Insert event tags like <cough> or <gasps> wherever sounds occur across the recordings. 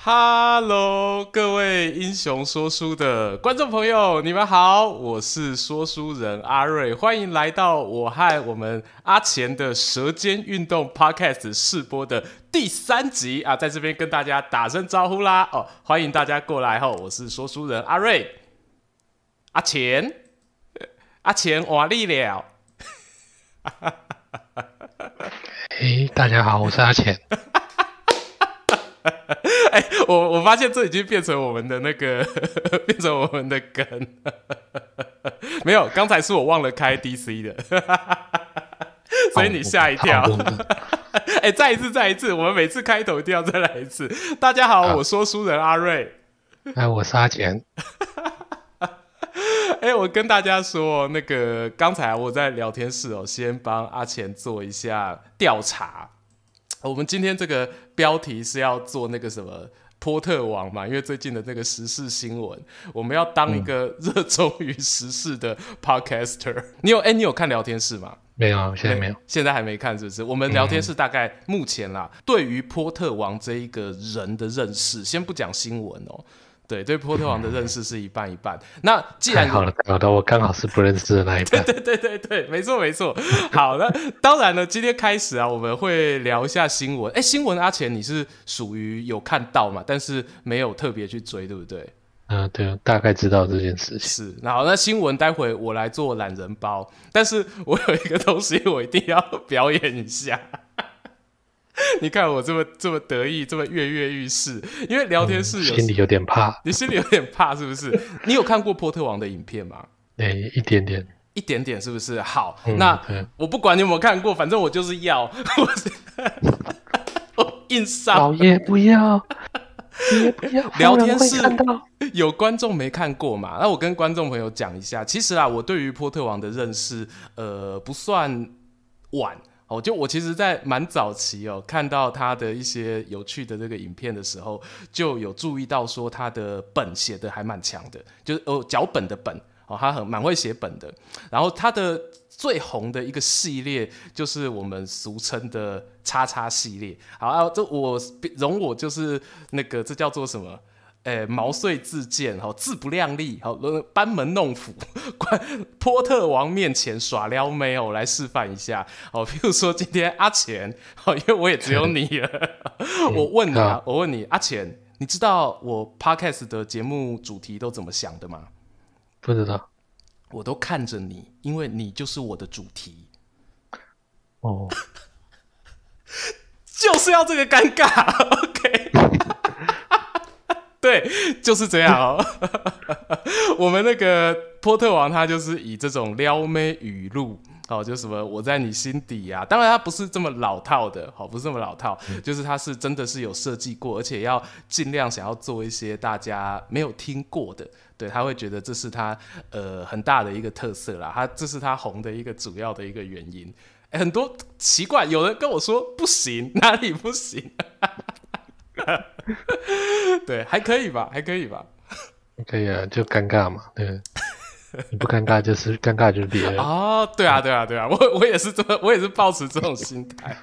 Hello，各位英雄说书的观众朋友，你们好，我是说书人阿瑞，欢迎来到我和我们阿钱的舌尖运动 Podcast 试播的第三集啊，在这边跟大家打声招呼啦。哦，欢迎大家过来哈，我是说书人阿瑞，阿钱，阿钱瓦力了，嘿，大家好，我是阿钱。<laughs> <laughs> 哎、欸，我我发现这已经变成我们的那个，变成我们的梗。没有，刚才是我忘了开 DC 的，所以你吓一跳。<laughs> 哎、欸，再一次，再一次，我们每次开头一定要再来一次。大家好，好我说书人阿瑞。哎，我是阿钱。哎、欸，我跟大家说，那个刚才我在聊天室哦，先帮阿钱做一下调查。我们今天这个标题是要做那个什么波特王嘛？因为最近的那个时事新闻，我们要当一个热衷于时事的 podcaster。嗯、<laughs> 你有哎，你有看聊天室吗？没有，现在没有，现在还没看，是不是？我们聊天室大概目前啦，嗯、对于波特王这一个人的认识，先不讲新闻哦。对，对波特王的认识是一半一半。嗯、那既然好了，好的，我刚好是不认识的那一半。<laughs> 对对对对对，没错没错。好那，当然了，今天开始啊，我们会聊一下新闻。哎，新闻阿钱你是属于有看到嘛？但是没有特别去追，对不对？嗯、呃，对，大概知道这件事情。是，那好，那新闻待会我来做懒人包，但是我有一个东西我一定要 <laughs> 表演一下。<laughs> 你看我这么这么得意，这么跃跃欲试，因为聊天室有、嗯、心里有点怕。你心里有点怕是不是？你有看过波特王的影片吗？哎、欸，一点点，一点点是不是？好，嗯、那我不管你有没有看过，反正我就是要，我，是我硬上。老爷不要，爷不要。<laughs> 聊天室有观众没看过嘛？那我跟观众朋友讲一下，其实啊，我对于波特王的认识，呃，不算晚。哦，就我其实，在蛮早期哦，看到他的一些有趣的这个影片的时候，就有注意到说他的本写的还蛮强的，就是哦脚本的本哦，他很蛮会写本的。然后他的最红的一个系列，就是我们俗称的叉叉系列。好啊，这我容我就是那个这叫做什么？诶，毛遂自荐，哈，自不量力，好，班门弄斧，<laughs> 关波特王面前耍撩妹，我来示范一下，好，譬如说今天阿钱，<laughs> 好，因为我也只有你了，<laughs> 我问你啊，我问你，阿钱，你知道我 podcast 的节目主题都怎么想的吗？不知道，我都看着你，因为你就是我的主题，哦，就是要这个尴尬，OK。<laughs> 对，就是这样哦。<laughs> 我们那个波特王，他就是以这种撩妹语录，哦，就什么我在你心底啊。当然，他不是这么老套的，好，不是这么老套，嗯、就是他是真的是有设计过，而且要尽量想要做一些大家没有听过的。对，他会觉得这是他呃很大的一个特色啦，他这是他红的一个主要的一个原因。很多奇怪，有人跟我说不行，哪里不行？<laughs> 对，还可以吧，还可以吧，可以啊，就尴尬嘛，对，你不尴尬就是尴尬就是别人哦，对啊，对啊，对啊，我我也是这么，我也是抱持这种心态。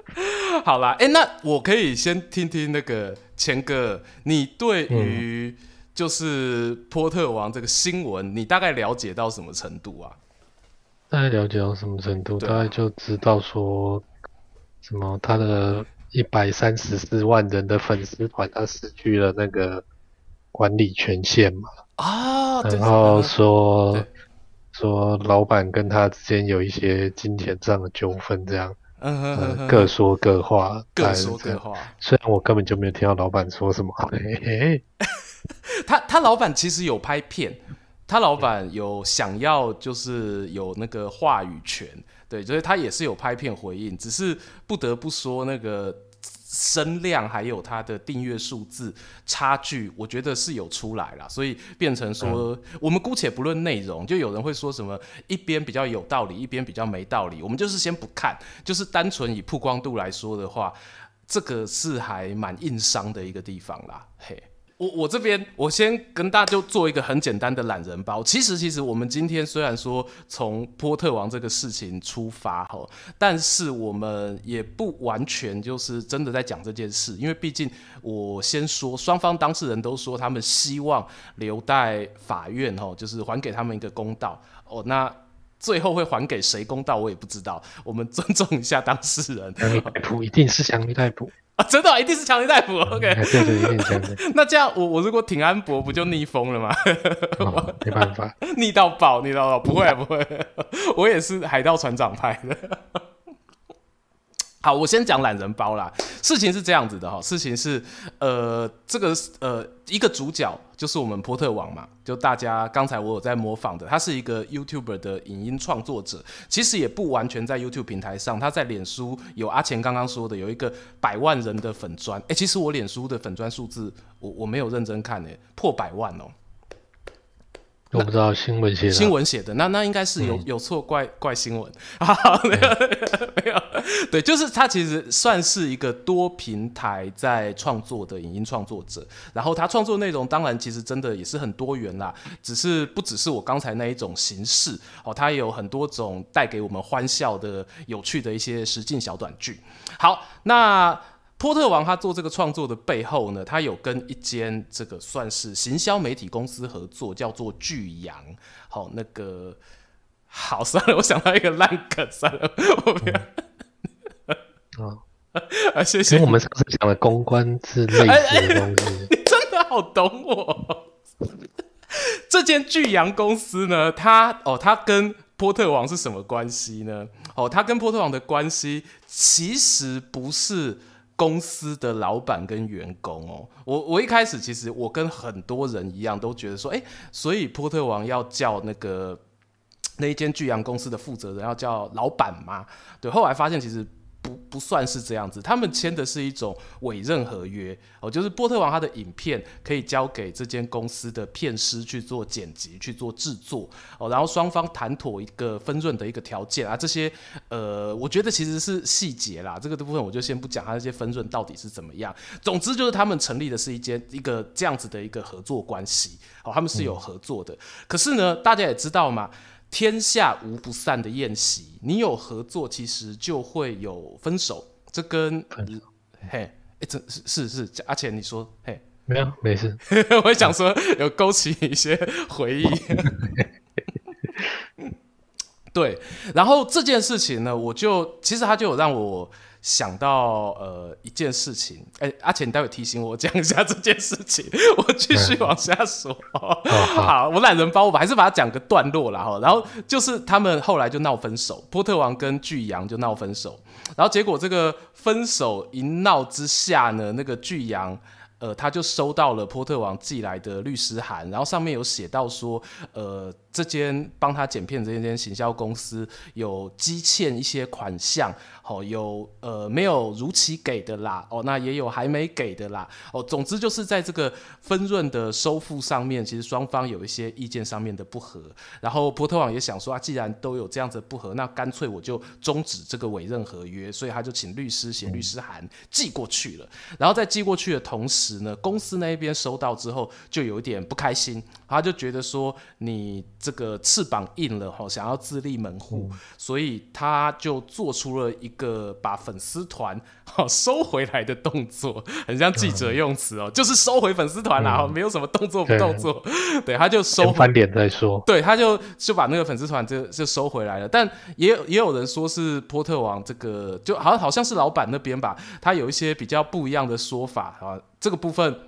<laughs> 好啦，哎，那我可以先听听那个钱哥，你对于就是波特王这个新闻，你大概了解到什么程度啊？大概了解到什么程度？啊、大概就知道说什么他的。一百三十四万人的粉丝团，他失去了那个管理权限嘛？啊，然后说说老板跟他之间有一些金钱上的纠纷，这样，嗯哼，各说各话，各说各话。虽然我根本就没有听到老板说什么，<laughs> 嘿嘿 <laughs> 他他老板其实有拍片，他老板有想要就是有那个话语权。对，所以他也是有拍片回应，只是不得不说那个声量还有它的订阅数字差距，我觉得是有出来了，所以变成说，嗯、我们姑且不论内容，就有人会说什么一边比较有道理，一边比较没道理，我们就是先不看，就是单纯以曝光度来说的话，这个是还蛮硬伤的一个地方啦，嘿。我我这边我先跟大家就做一个很简单的懒人包。其实其实我们今天虽然说从波特王这个事情出发哈，但是我们也不完全就是真的在讲这件事，因为毕竟我先说双方当事人都说他们希望留待法院哈，就是还给他们一个公道哦。那最后会还给谁公道我也不知道，我们尊重一下当事人。<laughs> 不一定是强尼逮捕。啊，<laughs> 真的、啊、一定是强尼戴普，OK？对对对，一定强尼。那这样，我我如果挺安博，不就逆风了吗？哦、没办法，<laughs> 逆到爆，逆到爆，不会不会，我也是海盗船长派的。好，我先讲懒人包啦。事情是这样子的哈，事情是呃，这个呃，一个主角就是我们波特王嘛，就大家刚才我有在模仿的，他是一个 YouTuber 的影音创作者，其实也不完全在 YouTube 平台上，他在脸书有阿钱刚刚说的有一个百万人的粉砖，哎、欸，其实我脸书的粉砖数字我我没有认真看诶，破百万哦、喔。我不知道新闻写的，新闻写的那那应该是有有错怪怪新闻。<laughs> 啊，没有没有，<laughs> 对，就是他其实算是一个多平台在创作的影音创作者，然后他创作内容当然其实真的也是很多元啦，只是不只是我刚才那一种形式哦，他也有很多种带给我们欢笑的有趣的一些实境小短剧。好，那。波特王他做这个创作的背后呢，他有跟一间这个算是行销媒体公司合作，叫做巨阳。好，那个好 <laughs> 算了，我想到一个烂梗，算了，我不要。啊 <laughs> 啊，谢谢。我们上次讲的公关之类似的东西，<laughs> 你真的好懂我。<laughs> 这间巨阳公司呢，它哦，它跟波特王是什么关系呢？哦，它跟波特王的关系其实不是。公司的老板跟员工哦，我我一开始其实我跟很多人一样都觉得说，哎，所以波特王要叫那个那一间巨阳公司的负责人要叫老板吗？对，后来发现其实。不不算是这样子，他们签的是一种委任合约哦，就是波特王他的影片可以交给这间公司的片师去做剪辑、去做制作哦，然后双方谈妥一个分润的一个条件啊，这些呃，我觉得其实是细节啦，这个的部分我就先不讲，他这些分润到底是怎么样。总之就是他们成立的是一间一个这样子的一个合作关系哦，他们是有合作的。可是呢，大家也知道嘛。天下无不散的宴席，你有合作，其实就会有分手。这跟嘿，哎、欸，这是是是，阿钱你说，嘿，没有，没事。<laughs> 我想说，有勾起一些回忆。<laughs> 对，然后这件事情呢，我就其实他就有让我。想到呃一件事情，哎、欸，阿钱，你待会提醒我讲一下这件事情，<laughs> 我继续往下说。嗯、<laughs> 好，我懒人包，我还是把它讲个段落啦哈。然后就是他们后来就闹分手，波特王跟巨阳就闹分手，然后结果这个分手一闹之下呢，那个巨阳。呃，他就收到了波特王寄来的律师函，然后上面有写到说，呃，这间帮他剪片这间行销公司有积欠一些款项，哦，有呃没有如期给的啦，哦，那也有还没给的啦，哦，总之就是在这个分润的收付上面，其实双方有一些意见上面的不合，然后波特网也想说啊，既然都有这样子不合，那干脆我就终止这个委任合约，所以他就请律师写律师函寄过去了，然后在寄过去的同时。呢，公司那边收到之后就有一点不开心，他就觉得说你这个翅膀硬了哈，想要自立门户，嗯、所以他就做出了一个把粉丝团哈收回来的动作，很像记者用词哦，嗯、就是收回粉丝团啦，哈、嗯，没有什么动作不动作，对，对，他就收翻脸再说，对，他就就把那个粉丝团就就收回来了，但也有也有人说是波特王这个就好像好像是老板那边吧，他有一些比较不一样的说法啊。这个部分，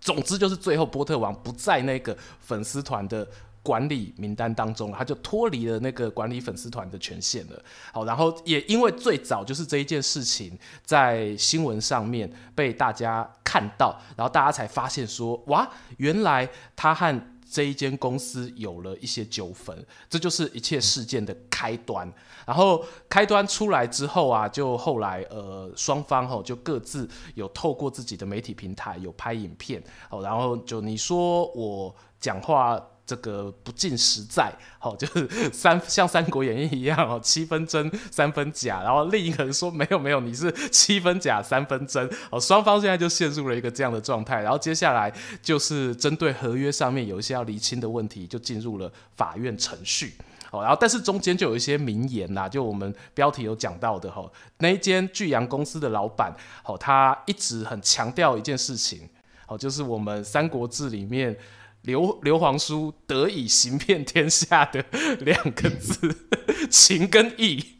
总之就是最后波特王不在那个粉丝团的管理名单当中，他就脱离了那个管理粉丝团的权限了。好，然后也因为最早就是这一件事情在新闻上面被大家看到，然后大家才发现说，哇，原来他和这一间公司有了一些纠纷，这就是一切事件的开端。然后开端出来之后啊，就后来呃双方吼就各自有透过自己的媒体平台有拍影片哦，然后就你说我讲话这个不尽实在，好，<laughs> 就是三像《三国演义》一样哦，七分真三分假，然后另一个人说没有没有，你是七分假三分真，哦，双方现在就陷入了一个这样的状态，然后接下来就是针对合约上面有一些要厘清的问题，就进入了法院程序，好，然后但是中间就有一些名言呐，就我们标题有讲到的哈，那一间巨阳公司的老板，好，他一直很强调一件事情，哦，就是我们《三国志》里面。刘刘皇叔得以行遍天下的两个字，<laughs> 情跟义。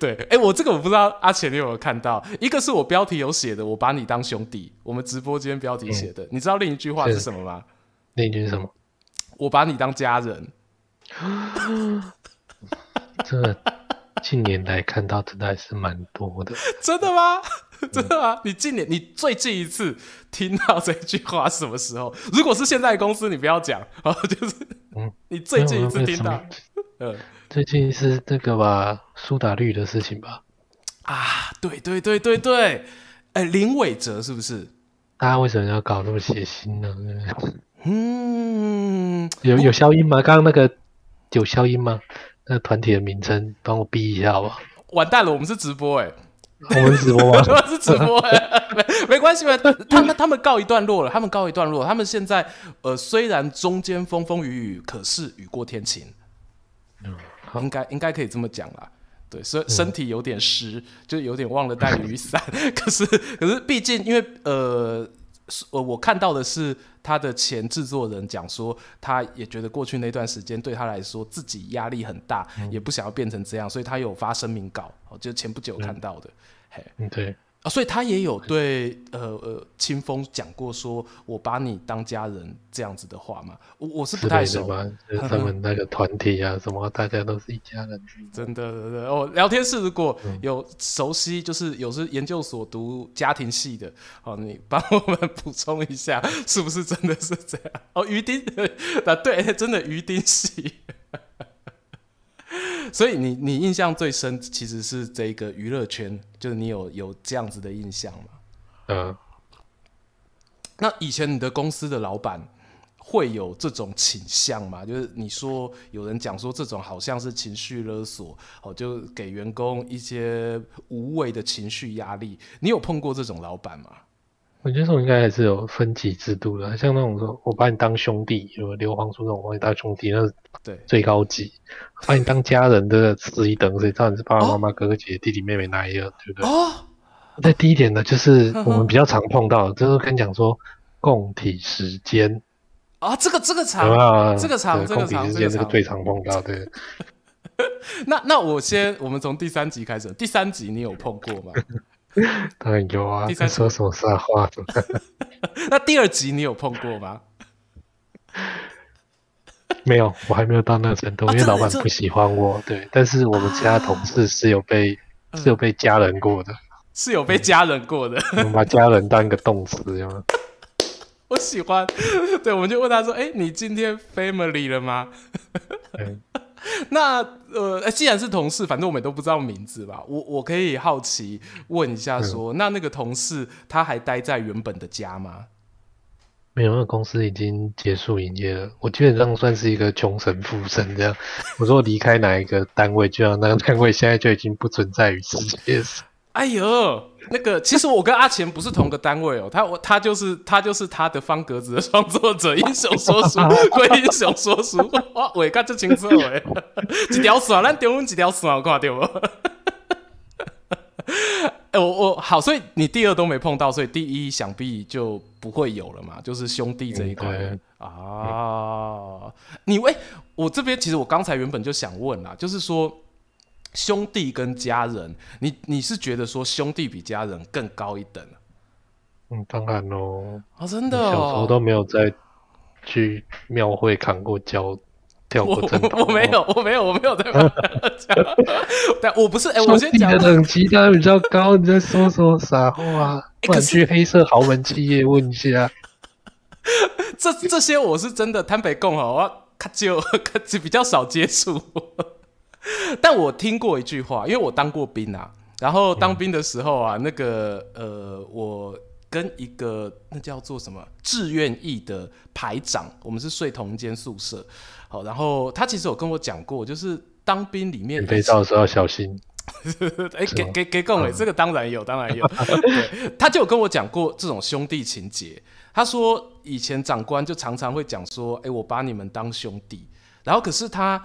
对，哎、欸，我这个我不知道阿钱你有没有看到？一个是我标题有写的，我把你当兄弟。我们直播间标题写的、嗯，你知道另一句话是什么吗？另一句是什么？我把你当家人。这近年来看到真的还是蛮多的。<laughs> 真的吗？<laughs> 真的啊？你近年你最近一次听到这句话是什么时候？如果是现在公司，你不要讲啊，<laughs> 就是嗯，你最近一次听到，嗯，最近是这个吧，苏打绿的事情吧？啊，对对对对对，哎、欸，林伟哲是不是？大家为什么要搞那么血腥呢？嗯，有有消音吗？刚刚那个有消音吗？那个团体的名称帮我逼一下好不好？完蛋了，我们是直播哎、欸。<laughs> 我们直播吗？<laughs> 是直播，没没关系嘛。<laughs> 他们他们告一段落了，他们告一段落。他们现在呃，虽然中间风风雨雨，可是雨过天晴。嗯，应该应该可以这么讲啦。对，身身体有点湿，就有点忘了带雨伞。可是可是，毕竟因为呃。我我看到的是他的前制作人讲说，他也觉得过去那段时间对他来说自己压力很大，嗯，也不想要变成这样，所以他有发声明稿，就前不久看到的，嗯、嘿，对。啊，所以他也有对呃呃清风讲过说，我把你当家人这样子的话嘛，我我是不太熟。就是他们那个团体啊，什么大家都是一家人。真的，真的哦。聊天室如果有熟悉，就是有时研究所读家庭系的，哦，你帮我们补充一下，是不是真的是这样？哦，鱼丁 <laughs> 啊，对，真的鱼丁系。所以你你印象最深其实是这个娱乐圈，就是你有有这样子的印象吗？嗯。那以前你的公司的老板会有这种倾向吗？就是你说有人讲说这种好像是情绪勒索，哦，就给员工一些无谓的情绪压力。你有碰过这种老板吗？我觉得这种应该还是有分级制度的，像那种说我把你当兄弟，有刘皇叔那种把你当兄弟，那是对最高级。把你当家人的次一等，谁知道你是爸爸妈妈、哥哥姐姐、弟弟妹妹那一个，对不对？哦。再低一点的，就是我们比较常碰到的，就是跟你讲说共体时间啊，这个这个长，这个长，这个长，这个这个最常碰到的。<laughs> 那那我先，我们从第三集开始，第三集你有碰过吗？<laughs> 当然有啊。第三说什么傻话？<laughs> 那第二集你有碰过吗？没有，我还没有到那个程度，啊、因为老板不喜欢我。对，但是我们其他同事是有被、啊、是有被家人过的，是有被家人过的。我们把家人当一个动词，有吗？<laughs> 我喜欢。对，我们就问他说：“哎，你今天 family 了吗？” <laughs> 那呃，既然是同事，反正我们都不知道名字吧。我我可以好奇问一下说，说、嗯、那那个同事他还待在原本的家吗？没有，那个公司已经结束营业了。我基本上算是一个穷神附身这样。我说离开哪一个单位，就要那个单位现在就已经不存在于世界上。哎呦，那个其实我跟阿钱不是同个单位哦。他我他就是他就是他的方格子的创作者，英雄说书归英雄说书。哇，我看这清楚哎，几条线，咱中文几条线，我看？哎、欸，我我好，所以你第二都没碰到，所以第一想必就不会有了嘛，就是兄弟这一块、嗯、啊。嗯、你喂，我这边其实我刚才原本就想问啦，就是说兄弟跟家人，你你是觉得说兄弟比家人更高一等？嗯，当然喽。啊，真的、哦，小时候都没有在去庙会扛过轿。我我没有我没有我没有在讲，<laughs> 但我不是哎、欸，我先讲。你的等级当然比较高，你在说什么傻话？不然去黑色豪门企业问一下。<laughs> 这这些我是真的坦白讲哦，我较就就比较少接触。<laughs> 但我听过一句话，因为我当过兵啊，然后当兵的时候啊，嗯、那个呃，我跟一个那叫做什么志愿役的排长，我们是睡同一间宿舍。好，然后他其实有跟我讲过，就是当兵里面被照的时候要小心。哎、欸，给给给各位，这个当然有，当然有。<laughs> 对，他就有跟我讲过这种兄弟情结。他说以前长官就常常会讲说，哎、欸，我把你们当兄弟。然后可是他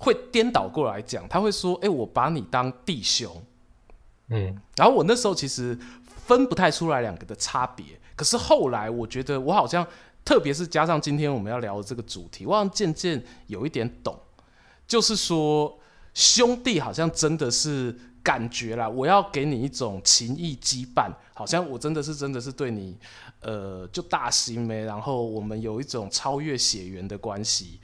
会颠倒过来讲，他会说，哎、欸，我把你当弟兄。嗯，然后我那时候其实分不太出来两个的差别。可是后来我觉得我好像，特别是加上今天我们要聊的这个主题，我好像渐渐有一点懂，就是说。兄弟好像真的是感觉啦，我要给你一种情谊羁绊，好像我真的是真的是对你，呃，就大心没，然后我们有一种超越血缘的关系。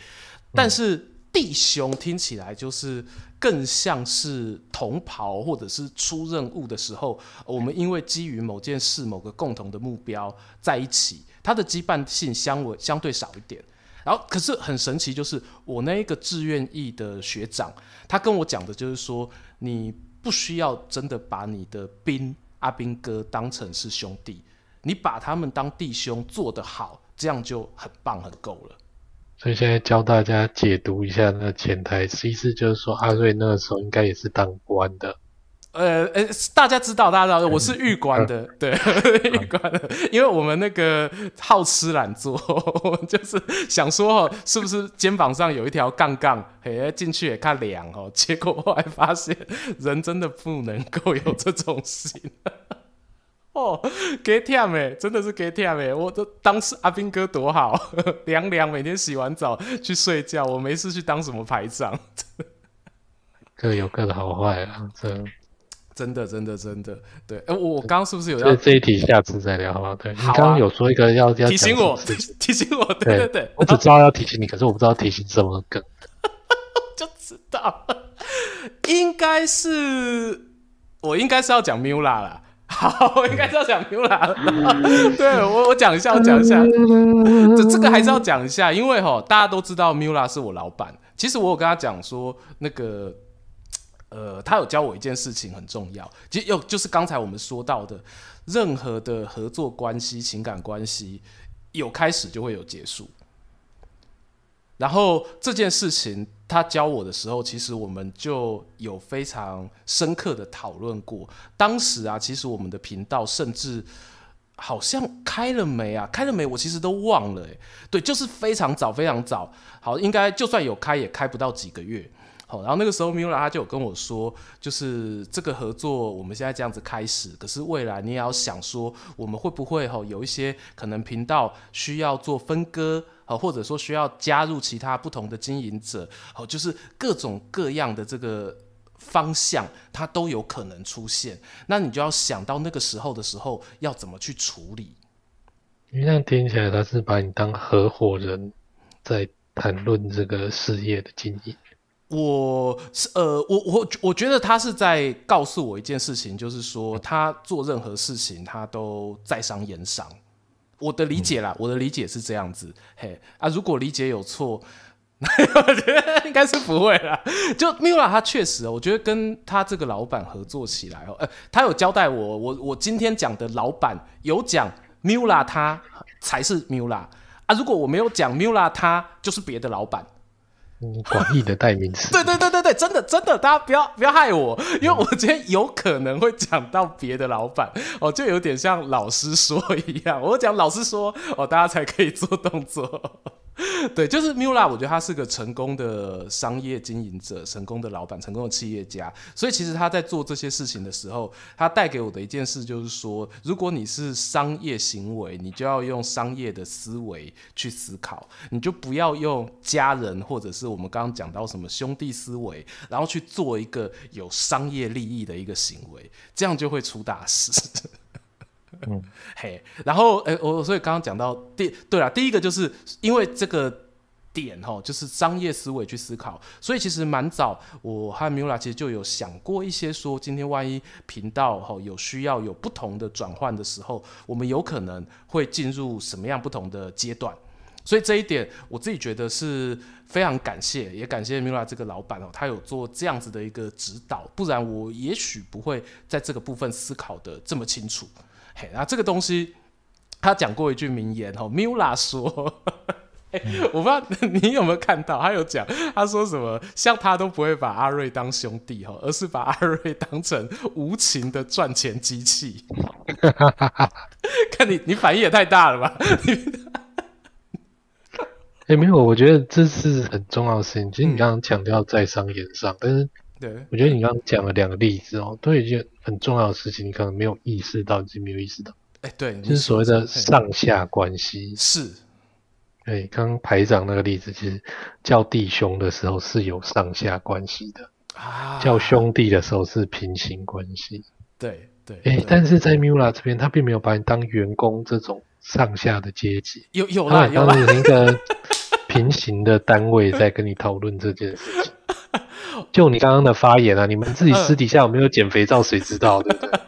但是弟兄听起来就是更像是同袍，或者是出任务的时候，我们因为基于某件事、某个共同的目标在一起，它的羁绊性相为相对少一点。然后，可是很神奇，就是我那一个志愿役的学长，他跟我讲的就是说，你不需要真的把你的兵阿兵哥当成是兄弟，你把他们当弟兄做得好，这样就很棒很够了。所以现在教大家解读一下那个潜台词，意思就是说阿瑞那个时候应该也是当官的。呃呃，大家知道，大家知道，我是预官的，嗯、对，预、嗯、官的，因为我们那个好吃懒做，<laughs> 我们就是想说哦，是不是肩膀上有一条杠杠，嘿，进去也看凉哦，结果后来发现，人真的不能够有这种心，哦，给忝哎，真的是给忝哎，我都当时阿兵哥多好，<laughs> 凉凉，每天洗完澡去睡觉，我没事去当什么排长，<laughs> 各有各的好坏啊，这。真的，真的，真的，对，哎，我我刚刚是不是有要？这这一题下次再聊好不好？对，好啊，你刚刚有说一个要要提醒我，提醒我，对对对，我只知道要提醒你，可是我不知道提醒什么梗，<laughs> 就知道，应该是我应该是要讲 Mula 啦，好，我应该是要讲 Mula，<laughs> 对我我讲一下，我讲一下，这这个还是要讲一下，因为哈大家都知道 Mula 是我老板，其实我有跟他讲说那个。呃，他有教我一件事情很重要，其实又就是刚才我们说到的，任何的合作关系、情感关系，有开始就会有结束。然后这件事情他教我的时候，其实我们就有非常深刻的讨论过。当时啊，其实我们的频道甚至好像开了没啊？开了没？我其实都忘了。哎，对，就是非常早，非常早。好，应该就算有开，也开不到几个月。好，然后那个时候 Mula 他就有跟我说，就是这个合作我们现在这样子开始，可是未来你也要想说，我们会不会哈有一些可能频道需要做分割，好，或者说需要加入其他不同的经营者，好，就是各种各样的这个方向，它都有可能出现。那你就要想到那个时候的时候要怎么去处理。因为这样听起来他是把你当合伙人，在谈论这个事业的经营。我是呃，我我我觉得他是在告诉我一件事情，就是说他做任何事情他都在商言商。我的理解啦，嗯、我的理解是这样子。嘿啊，如果理解有错，<laughs> 我觉得应该是不会啦。就 Mula 他确实，我觉得跟他这个老板合作起来哦，呃，他有交代我，我我今天讲的老板有讲 Mula 他才是 Mula 啊，如果我没有讲 Mula 他就是别的老板。嗯，广义的代名词。<laughs> 对对对对对，真的真的，大家不要不要害我，因为我今天有可能会讲到别的老板哦，就有点像老师说一样，我讲老师说哦，大家才可以做动作。<laughs> 对，就是 Mula，我觉得他是个成功的商业经营者，成功的老板，成功的企业家。所以其实他在做这些事情的时候，他带给我的一件事就是说，如果你是商业行为，你就要用商业的思维去思考，你就不要用家人或者是我们刚刚讲到什么兄弟思维，然后去做一个有商业利益的一个行为，这样就会出大事。嗯，<laughs> 嘿，然后，诶，我所以刚刚讲到第，对了，第一个就是因为这个点哈，就是商业思维去思考，所以其实蛮早，我和 Mula 其实就有想过一些说，今天万一频道哈有需要有不同的转换的时候，我们有可能会进入什么样不同的阶段，所以这一点我自己觉得是非常感谢，也感谢 Mula 这个老板哦，他有做这样子的一个指导，不然我也许不会在这个部分思考得这么清楚。嘿，那这个东西他讲过一句名言哦，Mula 说。我不知道 <laughs> 你有没有看到，他有讲，他说什么，像他都不会把阿瑞当兄弟哈，而是把阿瑞当成无情的赚钱机器。<laughs> 看你，你反应也太大了吧？<laughs> 哎、欸，没有，我觉得这是很重要的事情。其实你刚刚强调在商言商，嗯、但是对，我觉得你刚刚讲了两个例子哦，都有一件很重要的事情，你可能没有意识到，你没有意识到。哎、欸，对，就是所谓的上下关系是。对，刚刚排长那个例子，其实叫弟兄的时候是有上下关系的啊，叫兄弟的时候是平行关系。对对，哎、欸，但是在 Mula 这边，他并没有把你当员工这种上下的阶级，有有啦有啦，一个平行的单位在跟你讨论这件事情。<laughs> 就你刚刚的发言啊，你们自己私底下有没有捡肥皂，谁知道对不对？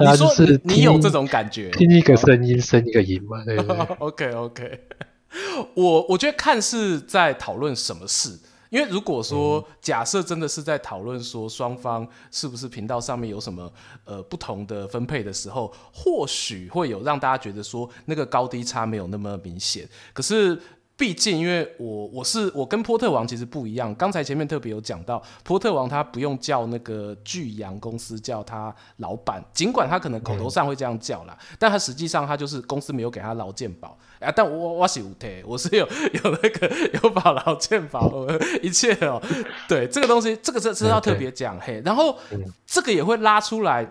你说你有这种感觉，听一个声音生一个音嘛，对不对？OK OK。<laughs> <laughs> 我我觉得看是在讨论什么事，因为如果说假设真的是在讨论说双方是不是频道上面有什么呃不同的分配的时候，或许会有让大家觉得说那个高低差没有那么明显，可是。毕竟，因为我我是我跟波特王其实不一样。刚才前面特别有讲到，波特王他不用叫那个巨阳公司叫他老板，尽管他可能口头上会这样叫啦，嗯、但他实际上他就是公司没有给他劳健保啊。但我我是有的，我是有有那个有保劳健保，一切哦、喔。对这个东西，这个是是要特别讲嘿。然后这个也会拉出来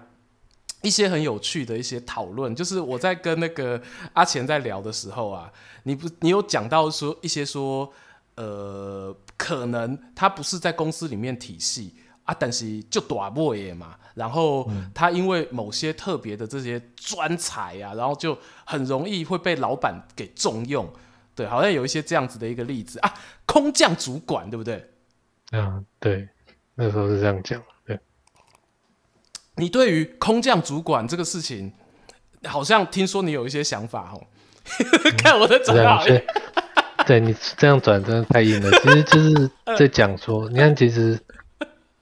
一些很有趣的一些讨论，就是我在跟那个阿钱在聊的时候啊。你不，你有讲到说一些说，呃，可能他不是在公司里面体系啊，但是就大尾耶嘛，然后他因为某些特别的这些专才啊，然后就很容易会被老板给重用，对，好像有一些这样子的一个例子啊，空降主管对不对？嗯，对，那时候是这样讲，对。你对于空降主管这个事情，好像听说你有一些想法哦。<laughs> 看我的转好，对，<laughs> 对你这样转真的太硬了。其实 <laughs> 就是在讲说，你看，其实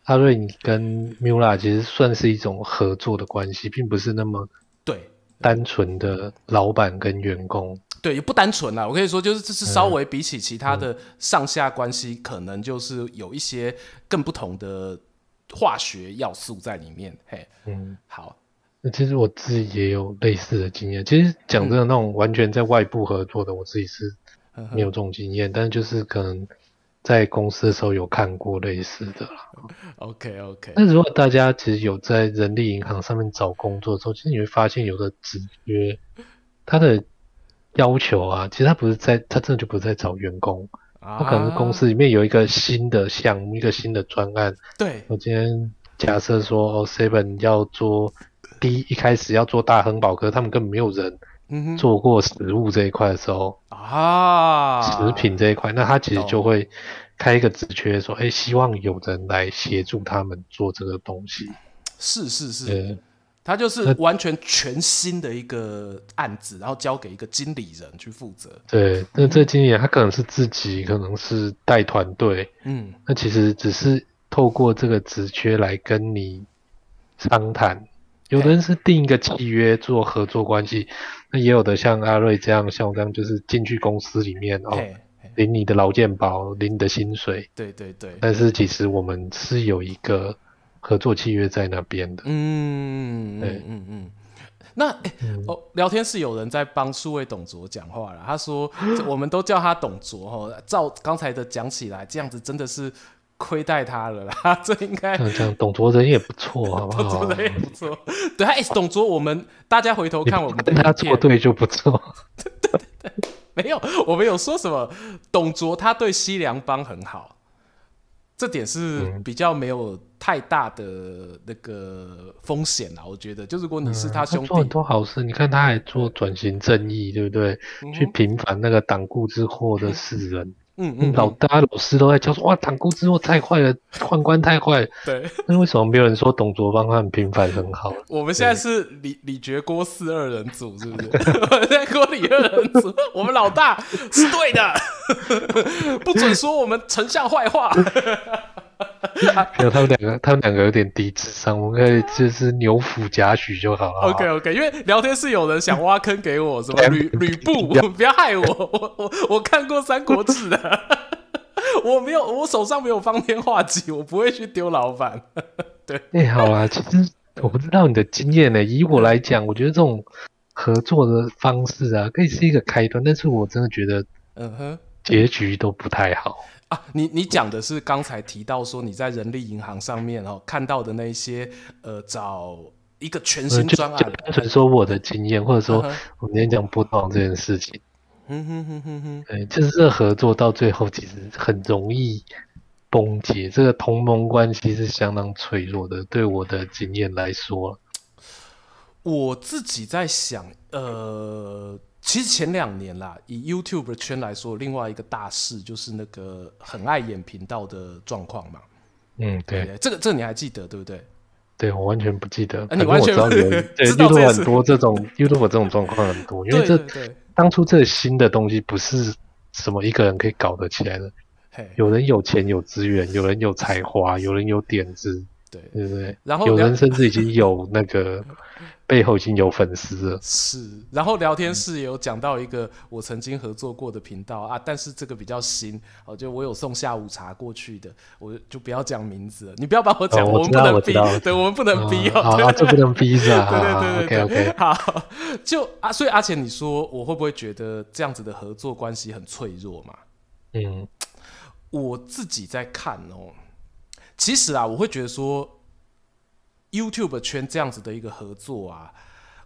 阿瑞你跟 Mula 其实算是一种合作的关系，并不是那么对单纯的老板跟员工。对，也不单纯啦。我可以说，就是这是稍微比起其他的上下关系，可能就是有一些更不同的化学要素在里面。嘿，嗯，好。那其实我自己也有类似的经验。其实讲真的，那种完全在外部合作的，我自己是没有这种经验。但是就是可能在公司的时候有看过类似的啦。OK OK。那如果大家其实有在人力银行上面找工作的时候，其实你会发现有的职缺，他的要求啊，其实他不是在，他真的就不是在找员工。他可能公司里面有一个新的项目，一个新的专案。对。我今天假设说，哦，Seven 要做。第一一开始要做大亨宝，可是他们根本没有人做过食物这一块的时候啊，食品这一块，那他其实就会开一个职缺，说，哎、欸，希望有人来协助他们做这个东西。是是是，他就是完全全新的一个案子，然后交给一个经理人去负责。对，那这经理人他可能是自己，可能是带团队，嗯，那其实只是透过这个职缺来跟你商谈。有的人是定一个契约做合作关系，那也有的像阿瑞这样，像我这样就是进去公司里面哦，领你的劳健保，领你的薪水。对对对。但是其实我们是有一个合作契约在那边的。嗯对嗯嗯嗯。那、欸嗯、哦，聊天室有人在帮数位董卓讲话了，他说我们都叫他董卓哈，照刚才的讲起来，这样子真的是。亏待他了啦，<laughs> 这应该这样。董卓人也不错，<laughs> 好不好？董卓人也不错。对，哎，董卓，我们大家回头看我们的，跟他作对就不错。<laughs> 对对对，没有，我们有说什么？董卓他对西凉帮很好，这点是比较没有太大的那个风险啦。我觉得，就如果你是他兄弟，做很多好事。你看，他还做转型正义，对不对？嗯、去平反那个党锢之祸的世人。嗯嗯嗯，老大老师都在教说，哇，党锢之祸太坏了，宦官太坏。对，那为什么没有人说董卓帮他很平凡很好？我们现在是李李傕郭四二人组，是不是？<laughs> 我们在郭李二人组，我们老大是对的，<laughs> 不准说我们丞相坏话。<laughs> <laughs> 没有，他们两个，他们两个有点低智商，我们可以就是牛辅贾诩就好了。OK OK，因为聊天室有人想挖坑给我，什么 <laughs> 吕吕布，<laughs> 不要害我，我我我看过《三国志》的，我没有，我手上没有方天画戟，我不会去丢老板。对，哎、欸，好啊，其实我不知道你的经验呢。以我来讲，我觉得这种合作的方式啊，可以是一个开端，但是我真的觉得，嗯哼，结局都不太好。啊，你你讲的是刚才提到说你在人力银行上面哦看到的那些呃找一个全新专案，单纯说我的经验，或者说我们今天讲波特王这件事情，嗯哼哼哼哼，对，就是这合作到最后其实很容易崩解，这个同盟关系是相当脆弱的。对我的经验来说，我自己在想，呃。其实前两年啦，以 YouTube 圈来说，另外一个大事就是那个很爱演频道的状况嘛。嗯，对，对，这个这个你还记得对不对？对，我完全不记得。啊、你完全不知道有 <laughs> 对 YouTube 很多这种 YouTube 这种状况很多，因为这当初这新的东西不是什么一个人可以搞得起来的。有人有钱有资源，有人有才华，有人有点子。对对？然后有人甚至已经有那个 <laughs> 背后已经有粉丝了。是，然后聊天室也有讲到一个我曾经合作过的频道啊，但是这个比较新哦，就我有送下午茶过去的，我就不要讲名字了，你不要把我讲，我们不能逼，对，我们不能逼哦，啊，这不能逼是吧？<laughs> 对对对对，OK OK，好，就啊，所以阿钱，你说我会不会觉得这样子的合作关系很脆弱嘛？嗯，我自己在看哦。其实啊，我会觉得说，YouTube 圈这样子的一个合作啊，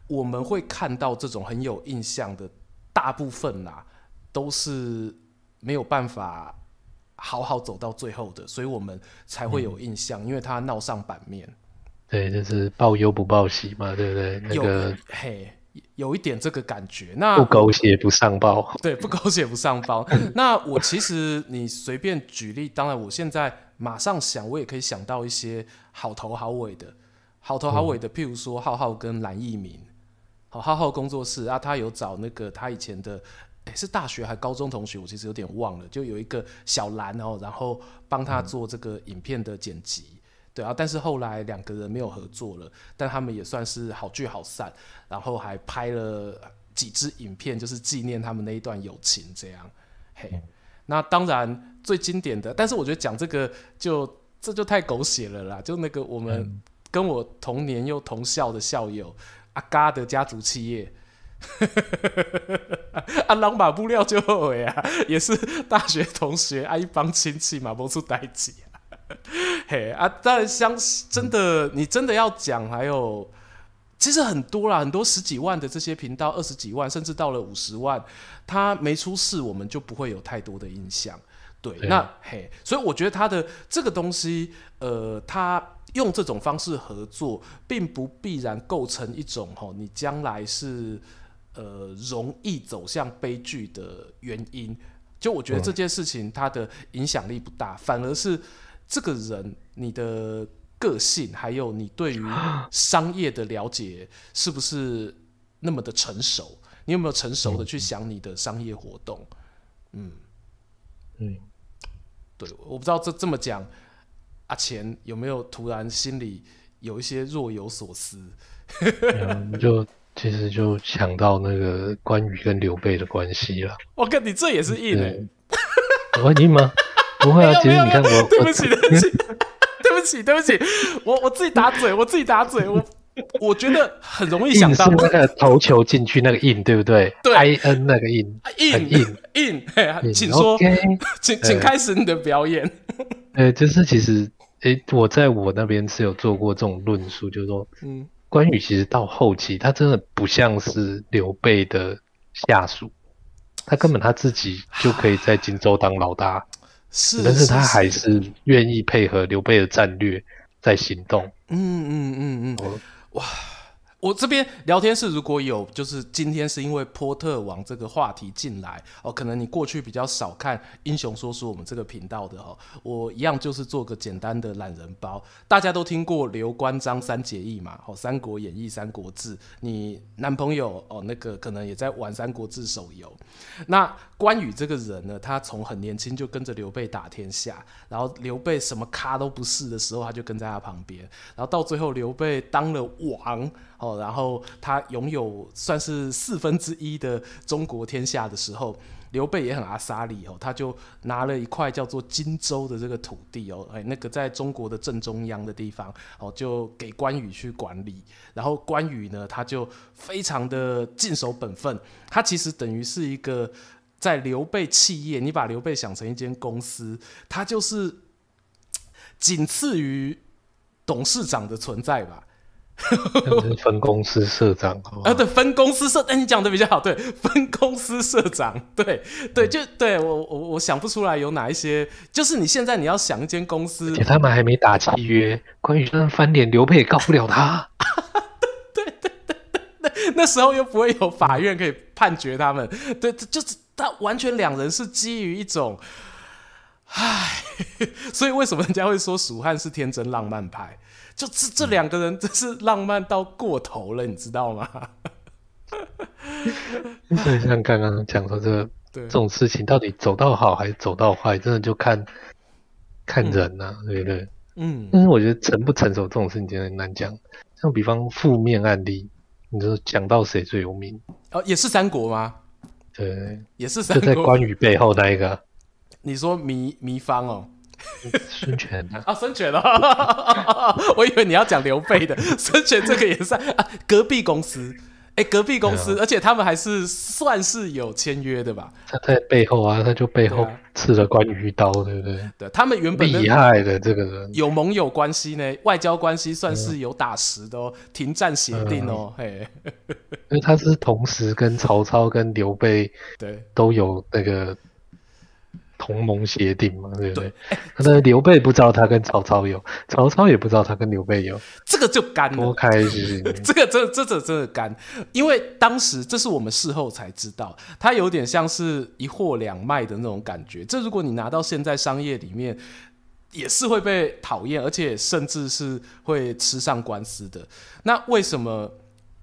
我们会看到这种很有印象的，大部分啦，都是没有办法好好走到最后的，所以我们才会有印象，嗯、因为它闹上版面。对，就是报忧不报喜嘛，对不对？那个嘿。有一点这个感觉，那不狗血不上报，对，不狗血不上报。<laughs> 那我其实你随便举例，当然我现在马上想，我也可以想到一些好头好尾的，好头好尾的，譬如说浩浩跟蓝奕明，好浩浩工作室啊，他有找那个他以前的，哎，是大学还高中同学，我其实有点忘了，就有一个小蓝哦，然后帮他做这个影片的剪辑。对啊，但是后来两个人没有合作了，但他们也算是好聚好散，然后还拍了几支影片，就是纪念他们那一段友情这样。嘿，嗯、那当然最经典的，但是我觉得讲这个就这就太狗血了啦，就那个我们跟我同年又同校的校友、阿嘎的家族企业，阿朗马布料就后悔啊，也是大学同学，啊一帮亲戚嘛，不出代志。嘿啊，<laughs> 当然相真的，你真的要讲，还有其实很多啦，很多十几万的这些频道，二十几万，甚至到了五十万，他没出事，我们就不会有太多的印象。对，对那嘿，所以我觉得他的这个东西，呃，他用这种方式合作，并不必然构成一种吼，你将来是呃容易走向悲剧的原因。就我觉得这件事情，它的影响力不大，反而是。这个人，你的个性，还有你对于 <gasps> 商业的了解，是不是那么的成熟？你有没有成熟的去想你的商业活动？嗯嗯，对，我不知道这这么讲，阿钱有没有突然心里有一些若有所思？嗯、就 <laughs> 其实就想到那个关羽跟刘备的关系了。我跟你这也是硬的，我硬吗？不会啊，其实你看我，对不起，对不起，对不起，对不起，我我自己打嘴，我自己打嘴，我 <laughs> 我觉得很容易想到。那个投球进去那个印，对不对？对，I N 那个印，印印印，请说，<laughs> 请请开始你的表演。呃，就是其实，诶，我在我那边是有做过这种论述，就是说，嗯，关羽其实到后期，他真的不像是刘备的下属，他根本他自己就可以在荆州当老大。是，但是他还是。愿意配合刘备的战略在行动。嗯嗯嗯嗯，哇，我这边聊天室如果有，就是今天是因为波特王这个话题进来哦，可能你过去比较少看英雄说书我们这个频道的哈，我一样就是做个简单的懒人包。大家都听过刘关张三结义嘛？哦，《三国演义》《三国志》，你男朋友哦那个可能也在玩《三国志》手游。那关羽这个人呢，他从很年轻就跟着刘备打天下，然后刘备什么咖都不是的时候，他就跟在他旁边，然后到最后刘备当了王。哦，然后他拥有算是四分之一的中国天下的时候，刘备也很阿莎里哦，他就拿了一块叫做荆州的这个土地哦，哎，那个在中国的正中央的地方哦，就给关羽去管理。然后关羽呢，他就非常的尽守本分，他其实等于是一个在刘备企业，你把刘备想成一间公司，他就是仅次于董事长的存在吧。分公司社长啊，对，分公司社，哎，你讲的比较好，对，分公司社长，对，对，就对我我我想不出来有哪一些，就是你现在你要想一间公司，而且他们还没打契约，关羽就算翻脸，刘备也告不了他，对对对对对，那那时候又不会有法院可以判决他们，对，就是他完全两人是基于一种，唉，<laughs> 所以为什么人家会说蜀汉是天真浪漫派？就这这两个人真是浪漫到过头了，你知道吗？<laughs> 所以像刚刚讲说这这种事情，到底走到好还是走到坏，真的就看看人呐、啊，嗯、对不对？嗯。但是我觉得成不成熟这种事情真的很难讲。像比方负面案例，你说讲到谁最有名？哦，也是三国吗？对，也是三国。就在关羽背后那一个。你说糜糜芳哦。孙权啊，<laughs> 啊孙权哦，<laughs> 我以为你要讲刘备的孙权，这个也算啊，隔壁公司，哎、欸，隔壁公司，而且他们还是算是有签约的吧？他在背后啊，他就背后刺了关羽一刀，对不对？对，他们原本厉害的这个人有盟友关系呢，外交关系算是有打实的哦，嗯、停战协定哦，嗯、嘿，<laughs> 因为他是同时跟曹操跟刘备对都有那个。同盟协定嘛，对不对？可能刘备不知道他跟曹操有，曹操也不知道他跟刘备有，这个就干了。多开心！<laughs> 这个这这这真的干，因为当时这是我们事后才知道，他有点像是一货两卖的那种感觉。这如果你拿到现在商业里面，也是会被讨厌，而且甚至是会吃上官司的。那为什么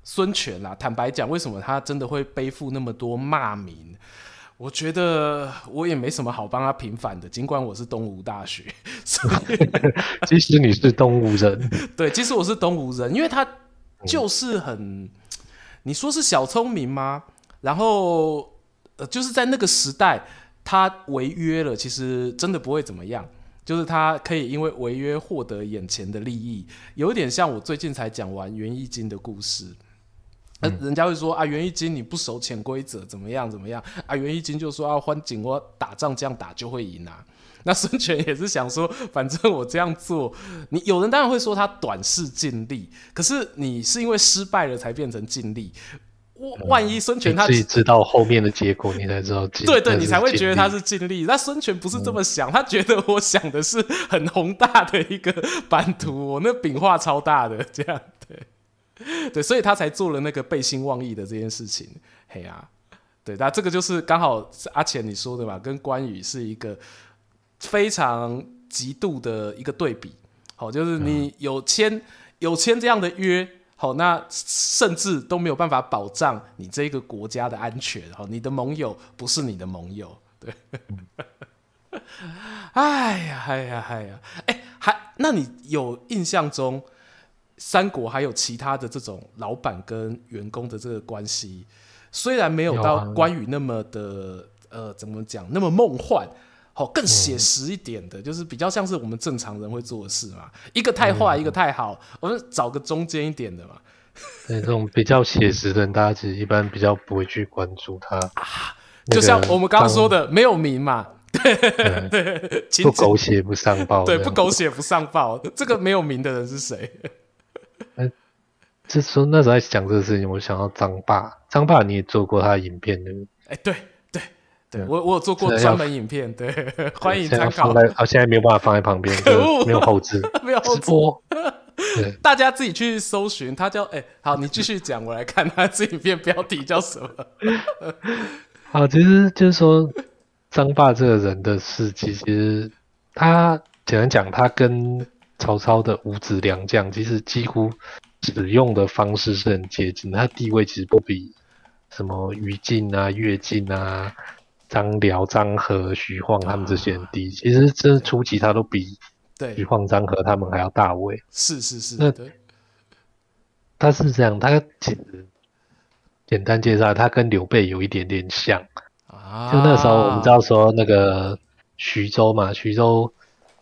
孙权啊？坦白讲，为什么他真的会背负那么多骂名？我觉得我也没什么好帮他平反的，尽管我是东吴大学，<laughs> <laughs> 其实你是东吴人，对，其实我是东吴人，因为他就是很，你说是小聪明吗？然后呃，就是在那个时代，他违约了，其实真的不会怎么样，就是他可以因为违约获得眼前的利益，有点像我最近才讲完袁义经的故事。人家会说啊，袁一经你不守潜规则，怎么样怎么样啊？袁一经就说啊，欢景我打仗这样打就会赢啊。<laughs> 那孙权也是想说，反正我这样做，你有人当然会说他短视尽力，可是你是因为失败了才变成尽力。我万一孙权他、嗯、自己知道后面的结果，你才知道近，对对，你才会觉得他是尽力。那孙权不是这么想，他觉得我想的是很宏大的一个版图，我那饼画超大的这样 <laughs> 对。所以他才做了那个背信忘义的这件事情。嘿呀、啊，对，那这个就是刚好是阿钱你说的嘛，跟关羽是一个非常极度的一个对比。好，就是你有签有签这样的约，好，那甚至都没有办法保障你这个国家的安全。好，你的盟友不是你的盟友。对，<laughs> 哎呀，哎呀，哎呀，哎，还那你有印象中？三国还有其他的这种老板跟员工的这个关系，虽然没有到关羽那么的呃，怎么讲那么梦幻，好更写实一点的，就是比较像是我们正常人会做的事嘛。一个太坏，一个太好，我们找个中间一点的嘛。对，这种比较写实的人，大家其实一般比较不会去关注他。就像我们刚刚说的，没有名嘛，对 <laughs> 对，不狗血不上报，对，不狗血不上报，这个没有名的人是谁？哎，就说那时候在讲这个事情，我想到张爸，张爸你也做过他的影片对不对？哎，对对对，我我有做过专门影片，对，欢迎参考。好，现在没有办法放在旁边，没有后置，<laughs> 没有后直播。<laughs> 大家自己去搜寻，他叫哎、欸，好，你继续讲，我来看他这影片标题叫什么。<laughs> 好，其实就是说张霸这个人的事迹，其实他简单讲，他跟曹操的五子良将，其实几乎使用的方式是很接近，他地位其实不比什么于禁啊、乐进啊。张辽、张合、徐晃他们这些人低，啊、其实这初期他都比徐晃、张合他们还要大位。是是是，那他是这样，他其实简单介绍，他跟刘备有一点点像。啊，就那时候我们知道说那个徐州嘛，徐州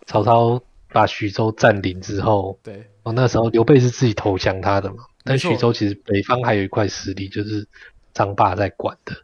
曹操把徐州占领之后，对，哦，那时候刘备是自己投降他的嘛，但徐州其实北方还有一块实力，就是张霸在管的。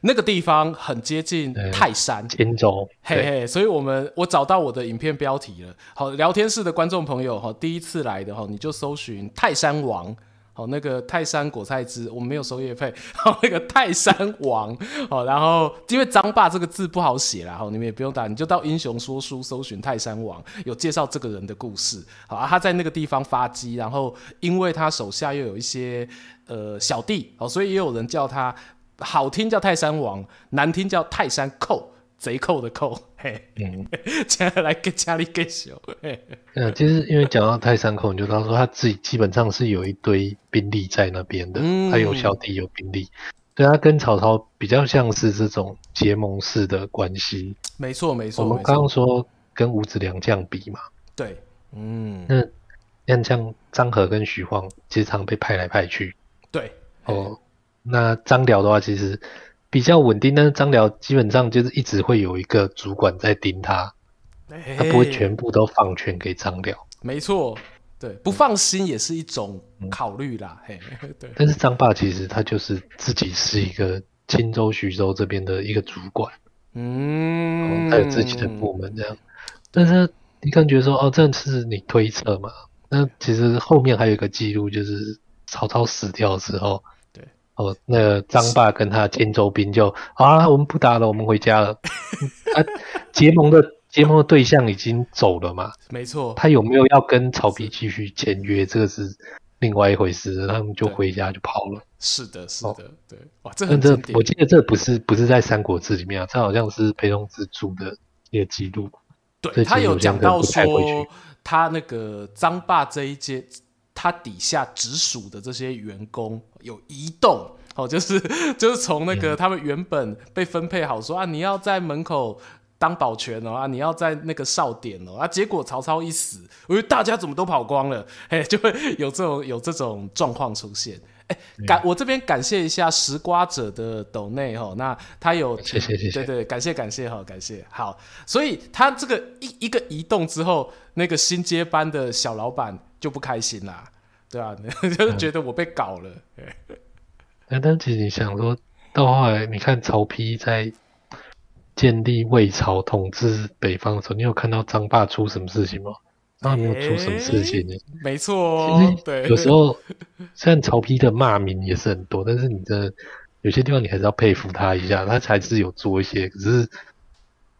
那个地方很接近泰山，荆州，嘿嘿，所以我们我找到我的影片标题了。好，聊天室的观众朋友哈，第一次来的哈，你就搜寻泰山王，哦，那个泰山果菜汁，我们没有收业配，好，那个泰山王，好，然后因为张霸这个字不好写啦，好，你们也不用打，你就到英雄说书搜寻泰山王，有介绍这个人的故事，好啊，他在那个地方发迹，然后因为他手下又有一些呃小弟，好，所以也有人叫他。好听叫泰山王，难听叫泰山寇，贼寇的寇。嘿，嗯，<laughs> 接下来跟家里更小。嗯，其实因为讲到泰山寇，你就知道说他自己基本上是有一堆兵力在那边的，嗯、他有小弟有兵力，所以他跟曹操比较像是这种结盟式的关系。没错，没错。我们刚刚说跟五子良将比嘛，对，嗯，那像张合跟徐晃，经常被派来派去。对，哦。那张辽的话，其实比较稳定，但是张辽基本上就是一直会有一个主管在盯他，他不会全部都放权给张辽。没错，对，不放心也是一种考虑啦。嘿，<laughs> 对。但是张霸其实他就是自己是一个青州、徐州这边的一个主管，嗯，他有自己的部门这样。但是你感觉说，哦，这是你推测嘛？那其实后面还有一个记录，就是曹操死掉的时候。哦，那个张霸跟他荆州兵就好啊，我们不打了，我们回家了。<laughs> 啊，结盟的结盟的对象已经走了嘛？没错。他有没有要跟曹丕继续签约？这个是另外一回事。他们就回家就跑了。是的，是的，对。哇，这很这我记得这不是不是在《三国志》里面啊，这好像是裴松之主的一个记录。对，他有讲到说，他那个张霸这一届。他底下直属的这些员工有移动哦，就是 <laughs> 就是从那个他们原本被分配好说啊，你要在门口当保全哦啊，你要在那个哨点哦啊，结果曹操一死，我觉得大家怎么都跑光了，嘿，就会有这种有这种状况出现。哎，感我这边感谢一下食瓜者的抖内哈，那他有谢 <laughs> 谢谢谢，对对，感谢感谢哈，感谢好，所以他这个一一个移动之后，那个新接班的小老板。就不开心啦，对啊，<laughs> 就是觉得我被搞了。嗯、但其实你想说到后来，你看曹丕在建立魏朝统治北方的时候，你有看到张霸出什么事情吗？他没有出什么事情呢？欸、没错、哦，对。有时候虽然曹丕的骂名也是很多，但是你的有些地方你还是要佩服他一下，他才是有做一些，可是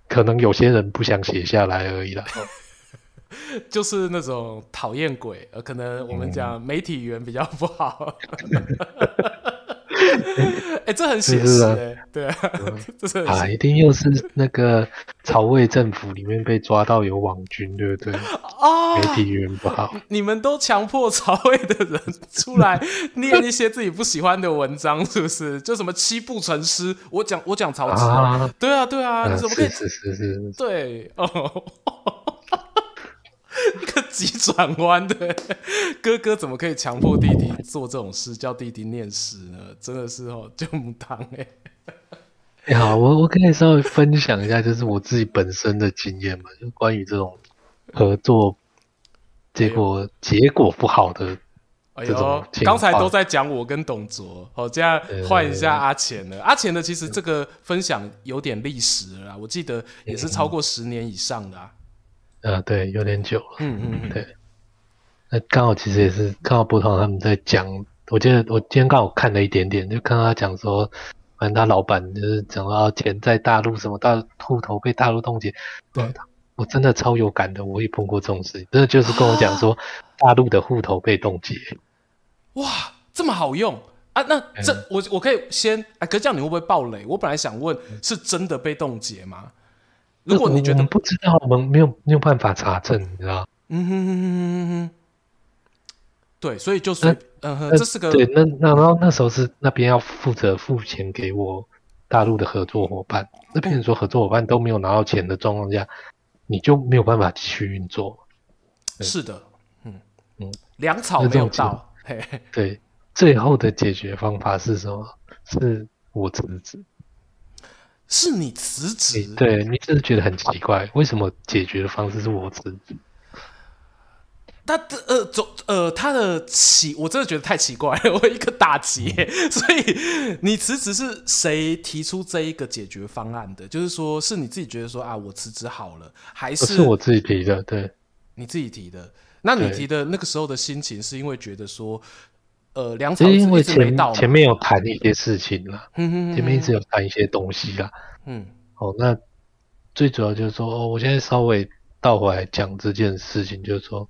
可能有些人不想写下来而已啦。<laughs> 就是那种讨厌鬼，呃，可能我们讲媒体语言比较不好。<laughs> <laughs> 哎、欸，这很写实哎、欸，对啊，嗯、<laughs> 这是啊，一定又是那个曹魏政府里面被抓到有网军，对不对？啊，媒体人不好，你们都强迫曹魏的人出来念一些自己不喜欢的文章，是不是？就什么七步成诗，我讲我讲曹植，啊对啊对啊，你怎么可以？是是是是，对哦。<laughs> 一个急转弯的 <laughs> 哥哥怎么可以强迫弟弟做这种事，叫弟弟念诗呢？真的是哦，就母汤哎。你好，我我可以稍微分享一下，就是我自己本身的经验嘛，就关于这种合作结果结果不好的这种。刚才都在讲我跟董卓，好，这样换一下阿钱了。阿钱的其实这个分享有点历史了啦，我记得也是超过十年以上的啊。啊，对，有点久了。嗯嗯嗯，对。那刚好其实也是看到波涛他们在讲，我记得我今天刚好看了一点点，就看到他讲说，反正他老板就是讲到钱在大陆什么大户头被大陆冻结，对，我真的超有感的，我也碰过这种事情，真的就是跟我讲说，大陆的户头被冻结。哇，这么好用啊？那这、嗯、我我可以先哎，可是这样你会不会爆雷？我本来想问，是真的被冻结吗？如果你觉得不知道，我们没有没有办法查证，你知道？嗯哼哼哼哼哼。对，所以就是，嗯哼，这是个对，那那然后那时候是那边要负责付钱给我大陆的合作伙伴，那边说合作伙伴都没有拿到钱的状况下，你就没有办法继续运作。是的，嗯嗯，粮草没有到，嘿嘿，<laughs> 对，最后的解决方法是什么？是我辞职。是你辞职？对，你只是觉得很奇怪，为什么解决的方式是我辞职？他的呃总呃他的奇，我真的觉得太奇怪了，<laughs> 我一个大结。嗯、<laughs> 所以你辞职是谁提出这一个解决方案的？就是说是你自己觉得说啊，我辞职好了，还是是我自己提的？对，你自己提的。那你提的那个时候的心情，是因为觉得说，呃，粮草是因为前前面有谈一些事情了，嗯前面一直有谈一些东西啦，嗯，哦，那最主要就是说，哦，我现在稍微倒回来讲这件事情，就是说。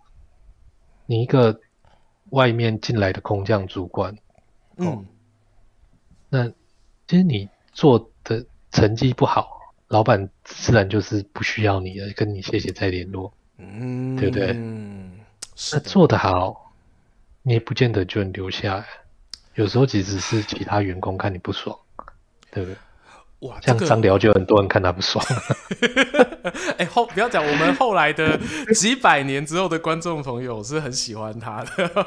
你一个外面进来的空降主管，哦、嗯，那其实你做的成绩不好，老板自然就是不需要你了，跟你谢谢再联络，嗯，对不对？嗯，那做得好，你也不见得就能留下来，有时候其实是其他员工看你不爽，对不对？哇，像张辽就很多人看他不爽。<laughs> 哎、欸，后不要讲，我们后来的几百年之后的观众朋友是很喜欢他的。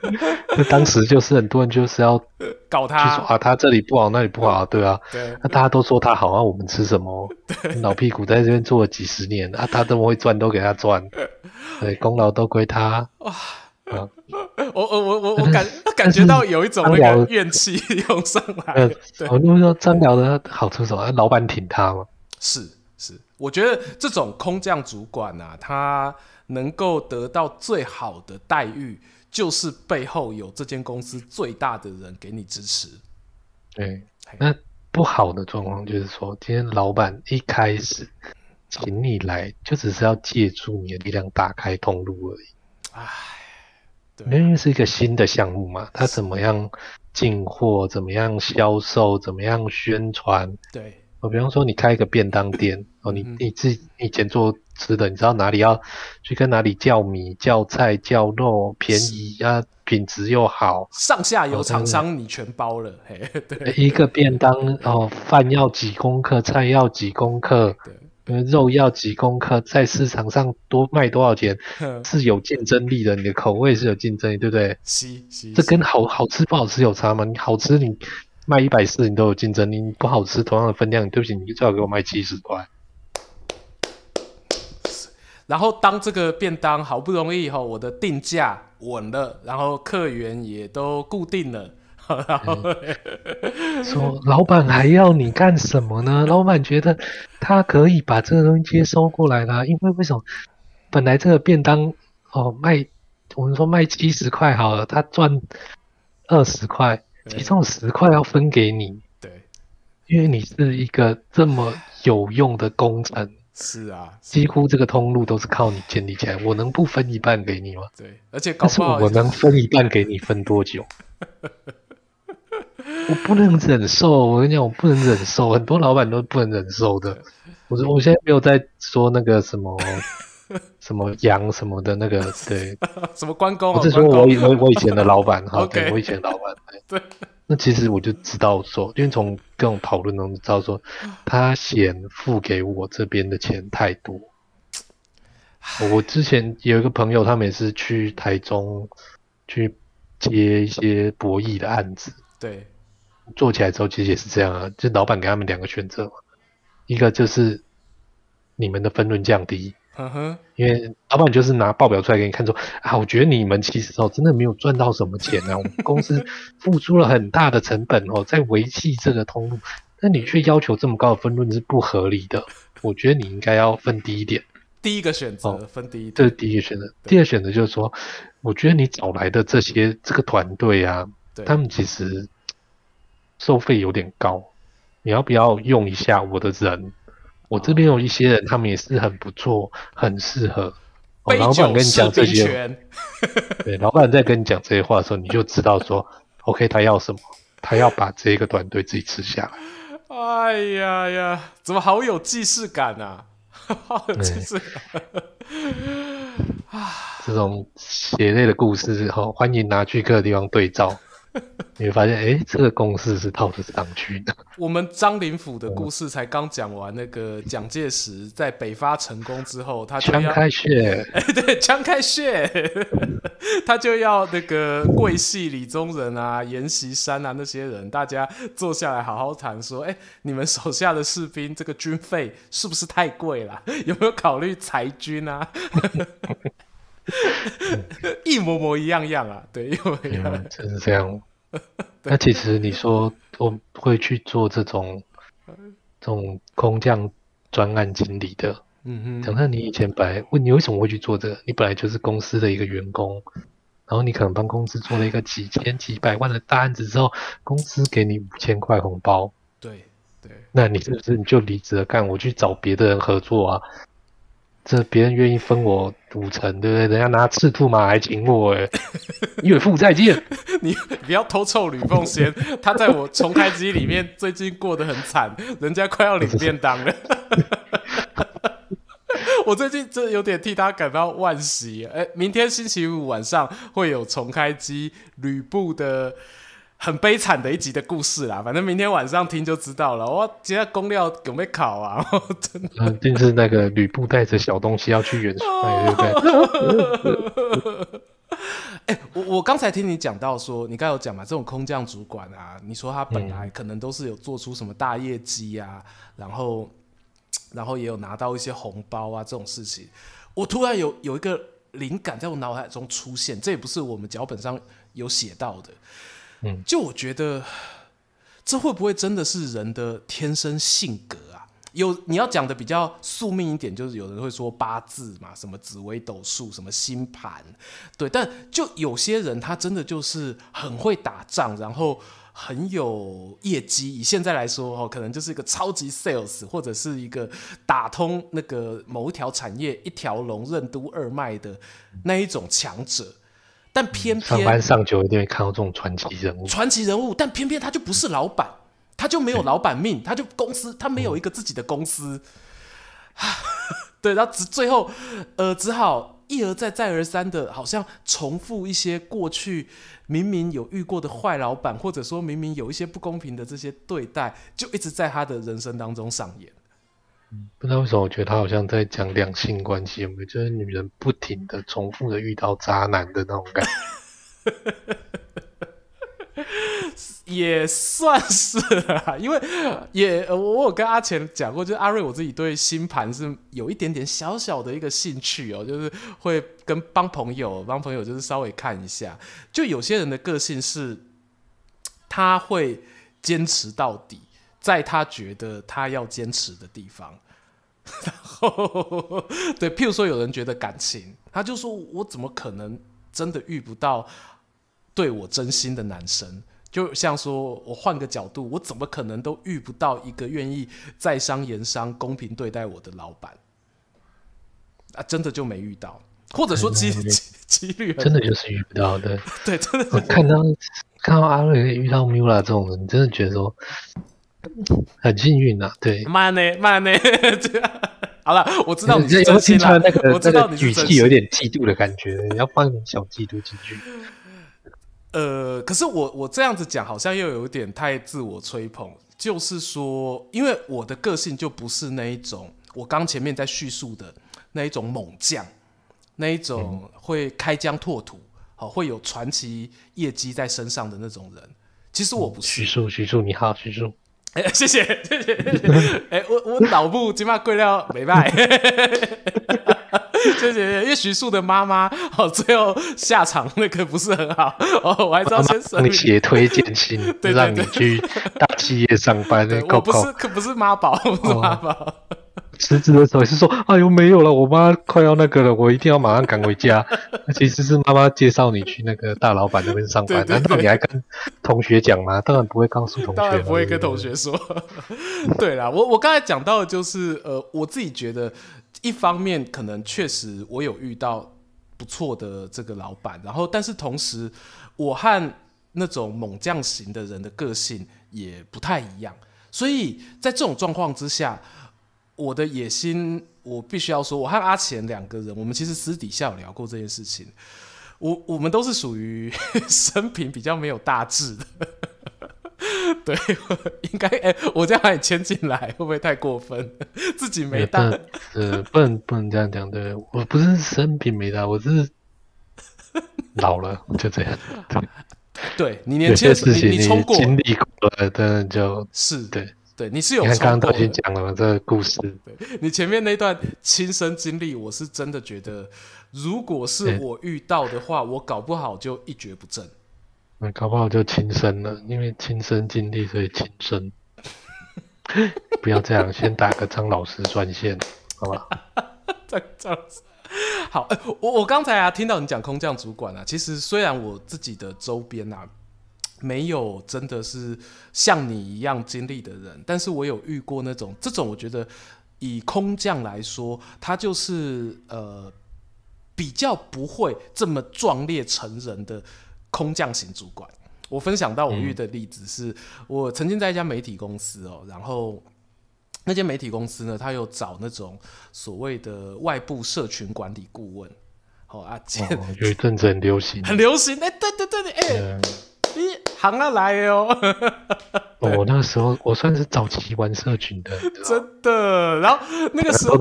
<laughs> 那当时就是很多人就是要 <laughs> 搞他，就说啊，他这里不好，那里不好，对啊。对。那大家都说他好，啊我们吃什么？老屁股在这边做了几十年，啊，他这么会赚，都给他赚。对，功劳都归他。哇。我我我我我感感觉到有一种那个怨气涌上来。呃，我就说张辽的好出手，老板挺他吗。是是，我觉得这种空降主管啊，他能够得到最好的待遇，就是背后有这间公司最大的人给你支持。对，那不好的状况就是说，今天老板一开始请你来，就只是要借助你的力量打开通路而已。唉。因为是一个新的项目嘛，它怎么样进货，怎么样销售，怎么样宣传？对，我比方说你开一个便当店哦，你你自己以前做吃的，你知道哪里要去跟哪里叫米、叫菜、叫肉，便宜啊，品质又好，上下游厂商你全包了，嘿，对，一个便当哦，饭要几公克，菜要几公克，对。肉要几公克，在市场上多卖多少钱，<laughs> 是有竞争力的。你的口味是有竞争力，对不对？是是。这跟好好吃不好吃有差吗？你好吃，你卖一百四，你都有竞争力；你不好吃，同样的分量，对不起，你最好给我卖七十块。<laughs> 然后当这个便当好不容易以后，我的定价稳了，然后客源也都固定了。然后、嗯、说老板还要你干什么呢？老板觉得他可以把这个东西接收过来啦，因为为什么？本来这个便当哦卖，我们说卖七十块好了，他赚二十块，其中十块要分给你。对，因为你是一个这么有用的工程。是啊，几乎这个通路都是靠你建立起来，我能不分一半给你吗？对，而且告诉我能分一半给你，分多久？<laughs> 我不能忍受，我跟你讲，我不能忍受，很多老板都不能忍受的。我说，我现在没有在说那个什么什么羊什么的那个，对，<laughs> 什么关公，我是说我以我我以前的老板哈，对，我以前的老板，<laughs> 对。那其实我就知道说，因为从各种讨论中知道说，<laughs> 他嫌付给我这边的钱太多。我之前有一个朋友，他每次去台中去接一些博弈的案子，对。做起来之后其实也是这样啊，就老板给他们两个选择嘛，一个就是你们的分润降低，嗯哼，因为老板就是拿报表出来给你看说啊，我觉得你们其实哦真的没有赚到什么钱啊，我们公司 <laughs> 付出了很大的成本哦在维系这个通路，但你却要求这么高的分润是不合理的，我觉得你应该要分低一点。第一个选择分低一点，这是第一个选择。第二选择就是说，我觉得你找来的这些这个团队啊，他们其实。收费有点高，你要不要用一下我的人？我这边有一些人，他们也是很不错，很适合。哦、老板跟你讲这些，对，老板在跟你讲这些话的时候，你就知道说，OK，他要什么，他要把这个团队自己吃下来。哎呀呀，怎么好有既视感啊！<laughs> 好有既视感。这种血泪的故事，好，欢迎拿去各个地方对照。<laughs> 你会发现，哎、欸，这个公式是套得上去的。我们张灵甫的故事才刚讲完，那个蒋介石在北伐成功之后，他就要枪开血，哎、欸，对，枪开血，<laughs> 他就要那个桂系李宗仁啊、阎锡山啊那些人，大家坐下来好好谈，说，哎、欸，你们手下的士兵这个军费是不是太贵了？<laughs> 有没有考虑裁军啊？<laughs> 一模模一样样啊，对，一模一样，嗯，就是这样。<laughs> 那其实你说我会去做这种这种空降专案经理的，嗯哼，讲真，你以前本来问你为什么会去做这个？你本来就是公司的一个员工，然后你可能帮公司做了一个几千几百万的大案子之后，公司给你五千块红包，对对，那你是不是你就离职了干？我去找别的人合作啊？这别人愿意分我五成，对不对？人家拿赤兔马来请我，哎，<laughs> 岳父再见。你不要偷臭吕奉先，他在我重开机里面最近过得很惨，人家快要领便当了。<laughs> 我最近真的有点替他感到惋惜。哎，明天星期五晚上会有重开机吕布的。很悲惨的一集的故事啦，反正明天晚上听就知道了。我今天工料有没有考啊，<laughs> 真的。肯定是那个吕布带着小东西要去元帅，对不对？<laughs> 哎，我我刚才听你讲到说，你刚有讲嘛，这种空降主管啊，你说他本来可能都是有做出什么大业绩啊，然后然后也有拿到一些红包啊这种事情。我突然有有一个灵感在我脑海中出现，这也不是我们脚本上有写到的。嗯，就我觉得，这会不会真的是人的天生性格啊？有你要讲的比较宿命一点，就是有人会说八字嘛，什么紫微斗数，什么星盘，对。但就有些人他真的就是很会打仗，然后很有业绩。以现在来说哦，可能就是一个超级 sales，或者是一个打通那个某一条产业一条龙、任督二脉的那一种强者。但偏偏上班上久一定会看到这种传奇人物，传奇人物，但偏偏他就不是老板，他就没有老板命，他就公司，他没有一个自己的公司，嗯、<laughs> 对，然后只最后，呃，只好一而再再而三的，好像重复一些过去明明有遇过的坏老板，或者说明明有一些不公平的这些对待，就一直在他的人生当中上演。不知道为什么，我觉得他好像在讲两性关系，有没有？就是女人不停的重复的遇到渣男的那种感觉，<laughs> 也算是啊。因为也我有跟阿钱讲过，就是阿瑞我自己对星盘是有一点点小小的一个兴趣哦，就是会跟帮朋友帮朋友就是稍微看一下，就有些人的个性是他会坚持到底。在他觉得他要坚持的地方，<laughs> 然后对，譬如说有人觉得感情，他就说：“我怎么可能真的遇不到对我真心的男生？”就像说我换个角度，我怎么可能都遇不到一个愿意在商言商、公平对待我的老板？啊，真的就没遇到，或者说几 <laughs> 几率真的就是遇不到的。<laughs> 对，真的。我看到看到阿瑞遇到 Mula 这种人，你真的觉得说。<laughs> 很幸运呐，对。慢呢，慢呢，<laughs> 好了，我知道你是真心了。那个、我知道你语气有点嫉妒的感觉，你要放一点小嫉妒进去。呃，可是我我这样子讲，好像又有点太自我吹捧。就是说，因为我的个性就不是那一种，我刚前面在叙述的那一种猛将，那一种会开疆拓土，好会有传奇业绩在身上的那种人。其实我不是。徐庶，徐庶，你好，徐庶。哎、欸，谢谢，谢谢，谢谢。哎、欸，我我脑部起码贵料没卖。谢谢，因为徐庶的妈妈哦，最后下场那个不是很好哦，我还知道先生。你写推荐信，<laughs> 对，让你去大企业上班。我不是，可不是妈宝，不是妈宝。辞职的时候也是说，哎呦没有了，我妈快要那个了，我一定要马上赶回家。<laughs> 其实是妈妈介绍你去那个大老板那边上班，对对对，难道你还跟同学讲吗？当然不会告诉同学，当然不会跟同学说。对啦，我我刚才讲到的就是，呃，我自己觉得，一方面可能确实我有遇到不错的这个老板，然后但是同时，我和那种猛将型的人的个性也不太一样。所以在这种状况之下，我的野心，我必须要说，我和阿钱两个人，我们其实私底下有聊过这件事情。我我们都是属于 <laughs> 生平比较没有大志的，<laughs> 对，应该哎、欸，我这样把你牵进来，会不会太过分？自己没大，呃，不能不能这样讲，对，我不是生平没大，我是老了，就这样。<laughs> 对对你年轻的时候，你你冲过经历过了，当然就是对对，你是有。你看刚刚都已经讲了嘛，这个故事。对，你前面那段亲身经历，我是真的觉得，如果是我遇到的话，我搞不好就一蹶不振。那搞不好就轻生了，因为亲身经历，所以轻生。不要这样，先打个张老师专线，好吧？<laughs> 张张。好，欸、我我刚才啊听到你讲空降主管啊，其实虽然我自己的周边啊没有真的是像你一样经历的人，但是我有遇过那种这种，我觉得以空降来说，他就是呃比较不会这么壮烈成人的空降型主管。我分享到我遇的例子是，我曾经在一家媒体公司哦，然后。那间媒体公司呢，他有找那种所谓的外部社群管理顾问，好、哦、啊，哦、有一阵子很流行，<laughs> 很流行，哎、欸，对对对，哎、欸，你行了来哦，我、哦、那个时候我算是早期玩社群的，真的，然后那个时候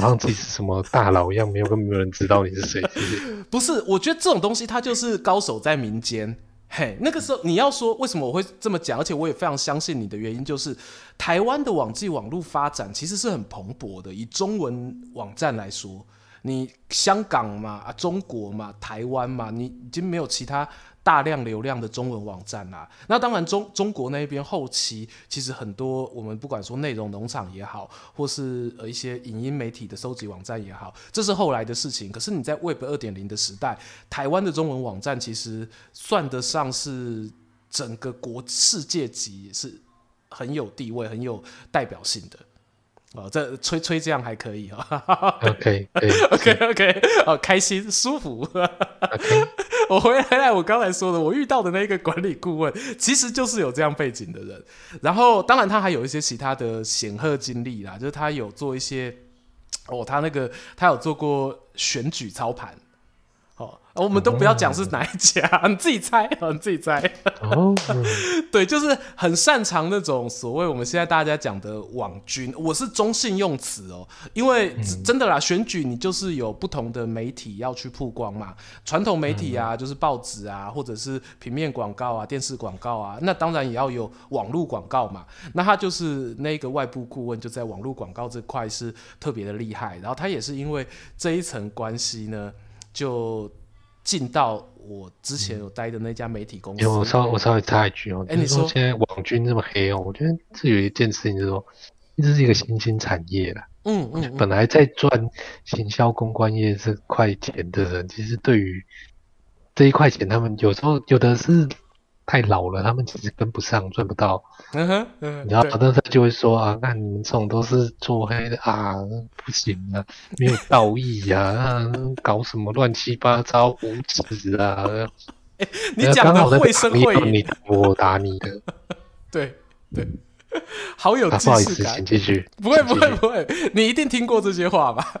好像自己是什么大佬一样，没有根本没有人知道你是谁，不是，我觉得这种东西它就是高手在民间。嘿，那个时候你要说为什么我会这么讲，而且我也非常相信你的原因，就是台湾的网际网络发展其实是很蓬勃的。以中文网站来说，你香港嘛，啊，中国嘛，台湾嘛，你已经没有其他。大量流量的中文网站啦、啊，那当然中中国那边后期其实很多，我们不管说内容农场也好，或是呃一些影音媒体的收集网站也好，这是后来的事情。可是你在 Web 二点零的时代，台湾的中文网站其实算得上是整个国世界级，是很有地位、很有代表性的。哦，这吹吹这样还可以哈。OK，OK，OK，OK，<laughs> 哦，开心舒服。我回来，我刚才说的，我遇到的那个管理顾问，其实就是有这样背景的人。然后，当然他还有一些其他的显赫经历啦，就是他有做一些，哦，他那个他有做过选举操盘。我们都不要讲是哪一家，哦、<laughs> 你自己猜，<laughs> 你自己猜。哦，<laughs> 对，就是很擅长那种所谓我们现在大家讲的网军，我是中性用词哦，因为真的啦，选举你就是有不同的媒体要去曝光嘛，传统媒体啊，就是报纸啊，或者是平面广告啊、电视广告啊，那当然也要有网络广告嘛。那他就是那个外部顾问，就在网络广告这块是特别的厉害，然后他也是因为这一层关系呢，就。进到我之前有待的那家媒体公司，嗯、我稍我稍微插一句哦，哎、欸，你说现在网军这么黑哦，我觉得这有一件事情就是说，这是一个新兴产业啦。嗯嗯，嗯，本来在赚行销公关业这块钱的人，其实对于这一块钱，他们有时候有的是。太老了，他们其实跟不上，赚不到。嗯哼，嗯，然后但是他就会说啊，那你们这种都是做黑的啊，不行啊，没有道义呀、啊啊，搞什么乱七八糟无耻啊！欸、<laughs> 你讲的绘声绘影，你我打你的，对 <laughs> 对，<laughs> 好有、啊、不好意思，请继续。不会不会不会，你一定听过这些话吧？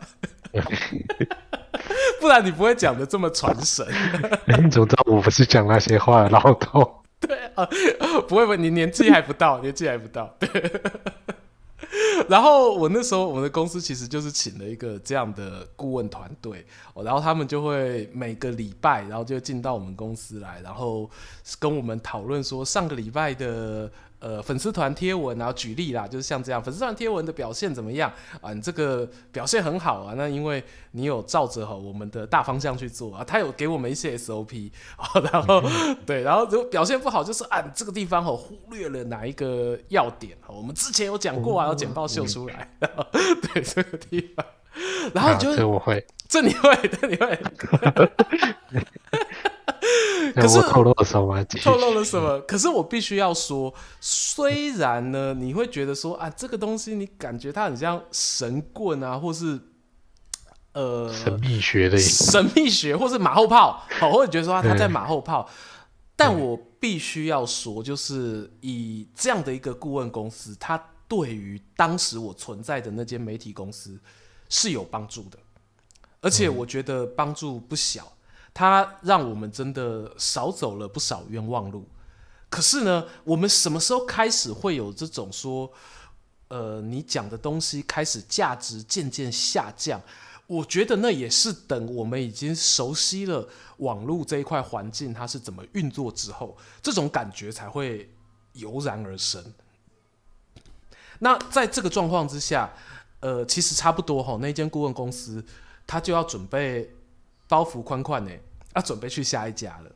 <laughs> 不然你不会讲的这么传神。<laughs> 你怎么知道我不是讲那些话的老头？<laughs> 对啊，不会不会，你年纪还不到，年纪还不到。对。然后我那时候我们的公司其实就是请了一个这样的顾问团队，然后他们就会每个礼拜，然后就进到我们公司来，然后跟我们讨论说上个礼拜的。呃，粉丝团贴文，然后举例啦，就是像这样，粉丝团贴文的表现怎么样啊？你这个表现很好啊，那因为你有照着哈我们的大方向去做啊，他有给我们一些 <laughs> SOP，啊然后对，然后如果表现不好，就是啊，这个地方哦忽略了哪一个要点，我们之前有讲过啊，要简报秀出来，<laughs> 对这个地方，然后就这我会，这你会，这你会。<laughs> <laughs> 可是我透露了什么？透露了什么？可是我必须要说，虽然呢，你会觉得说啊，这个东西你感觉它很像神棍啊，或是呃神秘学的神秘学，或是马后炮，好，或者觉得说啊他在马后炮。但我必须要说，就是以这样的一个顾问公司，它对于当时我存在的那间媒体公司是有帮助的，而且我觉得帮助不小。它让我们真的少走了不少冤枉路，可是呢，我们什么时候开始会有这种说，呃，你讲的东西开始价值渐渐下降？我觉得那也是等我们已经熟悉了网络这一块环境它是怎么运作之后，这种感觉才会油然而生。那在这个状况之下，呃，其实差不多哈，那间顾问公司他就要准备。包袱宽宽呢，要准备去下一家了。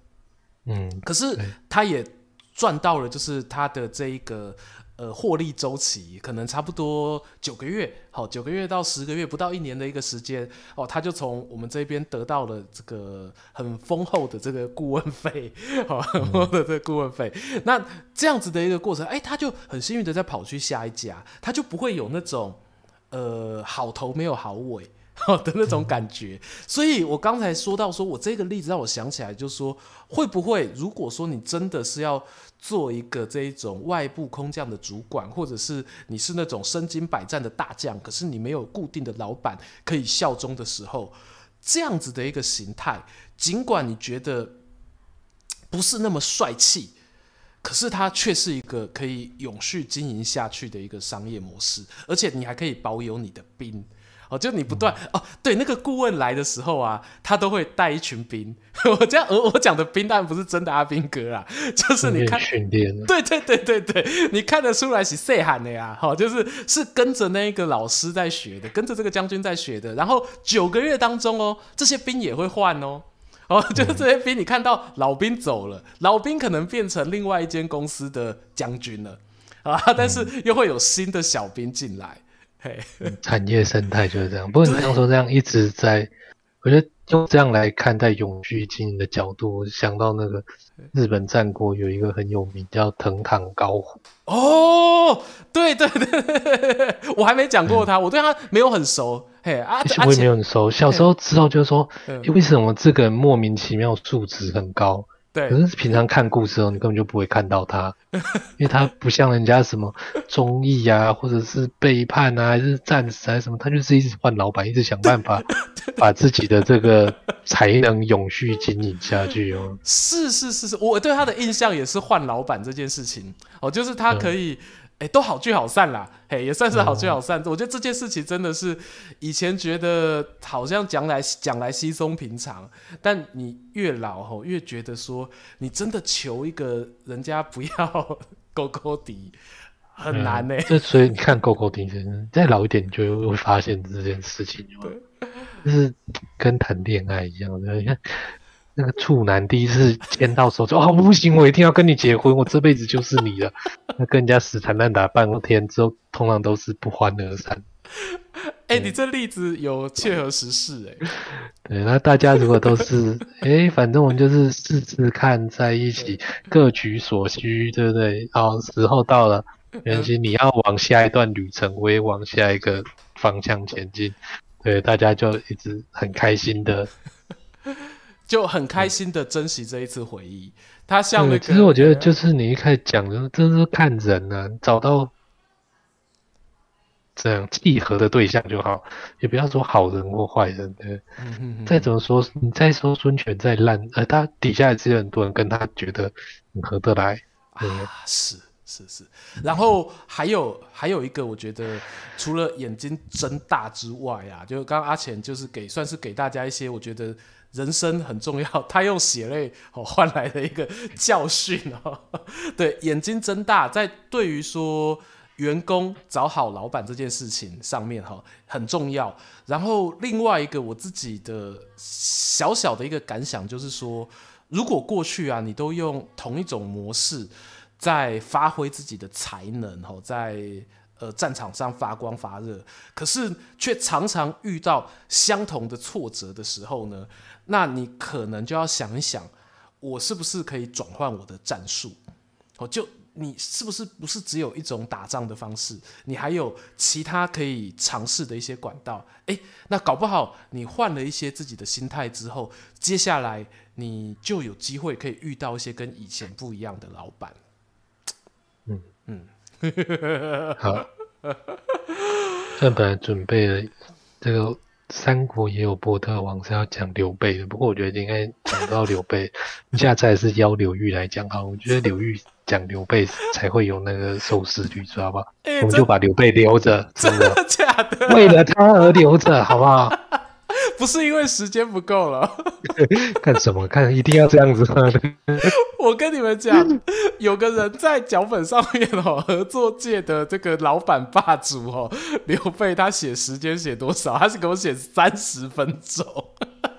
嗯，可是他也赚到了，就是他的这一个呃获利周期，可能差不多九个月，好，九个月到十个月，不到一年的一个时间哦，他就从我们这边得到了这个很丰厚的这个顾问费，好，<laughs> 很丰厚的这个顾问费。嗯、那这样子的一个过程，哎、欸，他就很幸运的在跑去下一家，他就不会有那种呃好头没有好尾。好的那种感觉，所以我刚才说到，说我这个例子让我想起来，就是说会不会，如果说你真的是要做一个这一种外部空降的主管，或者是你是那种身经百战的大将，可是你没有固定的老板可以效忠的时候，这样子的一个形态，尽管你觉得不是那么帅气，可是它却是一个可以永续经营下去的一个商业模式，而且你还可以保有你的兵。哦，就你不断、嗯、哦，对，那个顾问来的时候啊，他都会带一群兵。<laughs> 我这样，我我讲的兵当然不是真的阿兵哥啊，就是你看训练，对对对对对，你看得出来是谁喊的呀？好，就是是跟着那个老师在学的，跟着这个将军在学的。然后九个月当中哦，这些兵也会换哦，哦，就是这些兵，你看到老兵走了，老兵可能变成另外一间公司的将军了啊，但是又会有新的小兵进来。<laughs> 产业生态就是这样。不过你刚说这样一直在，我觉得用这样来看待永续经营的角度，我想到那个日本战国有一个很有名叫藤堂高虎。哦，对对对，我还没讲过他，嗯、我对他没有很熟。嘿啊，我也没有很熟。小时候知道就是说，为什么这个人莫名其妙素质很高？对，可是平常看故事哦，你根本就不会看到他，<laughs> 因为他不像人家什么忠义啊，或者是背叛啊，还是战死还是什么，他就是一直换老板，一直想办法 <laughs> 把自己的这个才能永续经营下去哦。是是是是，我对他的印象也是换老板这件事情哦，就是他可以。哎、欸，都好聚好散啦，嘿，也算是好聚好散。嗯、我觉得这件事情真的是以前觉得好像讲来讲来稀松平常，但你越老吼越觉得说，你真的求一个人家不要 <laughs> 勾勾底很难呢、欸。这、嗯、所以你看勾勾敌，再老一点你就会发现这件事情，就是跟谈恋爱一样的，你看。那个处男第一次牵到手就哦，不行，我一定要跟你结婚，我这辈子就是你了。那跟人家死缠烂打半天之后，通常都是不欢而散。哎、欸，你这例子有切合时事哎、欸。<laughs> 对，那大家如果都是哎、欸，反正我们就是试试看在一起，各取所需，对不对？好，时候到了，原先你要往下一段旅程，我也往下一个方向前进。对，大家就一直很开心的。就很开心的珍惜这一次回忆。他像那个，其实我觉得就是你一开始讲的，真是看人啊，找到这样契合的对象就好，也不要说好人或坏人。对，再怎么说，你再说孙权再烂，呃，他底下也是有很多人跟他觉得很合得来。啊，是是是，然后还有还有一个，我觉得除了眼睛睁大之外啊，就刚刚阿浅就是给算是给大家一些我觉得人生很重要，他用血泪哦换来的一个教训哦。<laughs> 对，眼睛睁大，在对于说员工找好老板这件事情上面哈很重要。然后另外一个我自己的小小的一个感想就是说，如果过去啊你都用同一种模式。在发挥自己的才能，在呃战场上发光发热，可是却常常遇到相同的挫折的时候呢，那你可能就要想一想，我是不是可以转换我的战术？哦，就你是不是不是只有一种打仗的方式？你还有其他可以尝试的一些管道？诶，那搞不好你换了一些自己的心态之后，接下来你就有机会可以遇到一些跟以前不一样的老板。嗯嗯，好。这本来准备了这个三国也有波特王是要讲刘备的，不过我觉得应该讲到刘备，下次还是邀刘玉来讲好。我觉得刘玉讲刘备才会有那个收视率，知道吧？欸、我们就把刘备留着，<laughs> 真的假的？为了他而留着，好不好？不是因为时间不够了，<laughs> 看什么？看一定要这样子吗？<laughs> 我跟你们讲，有个人在脚本上面哦，合作界的这个老板霸主哦，刘备他写时间写多少？他是给我写三十分钟。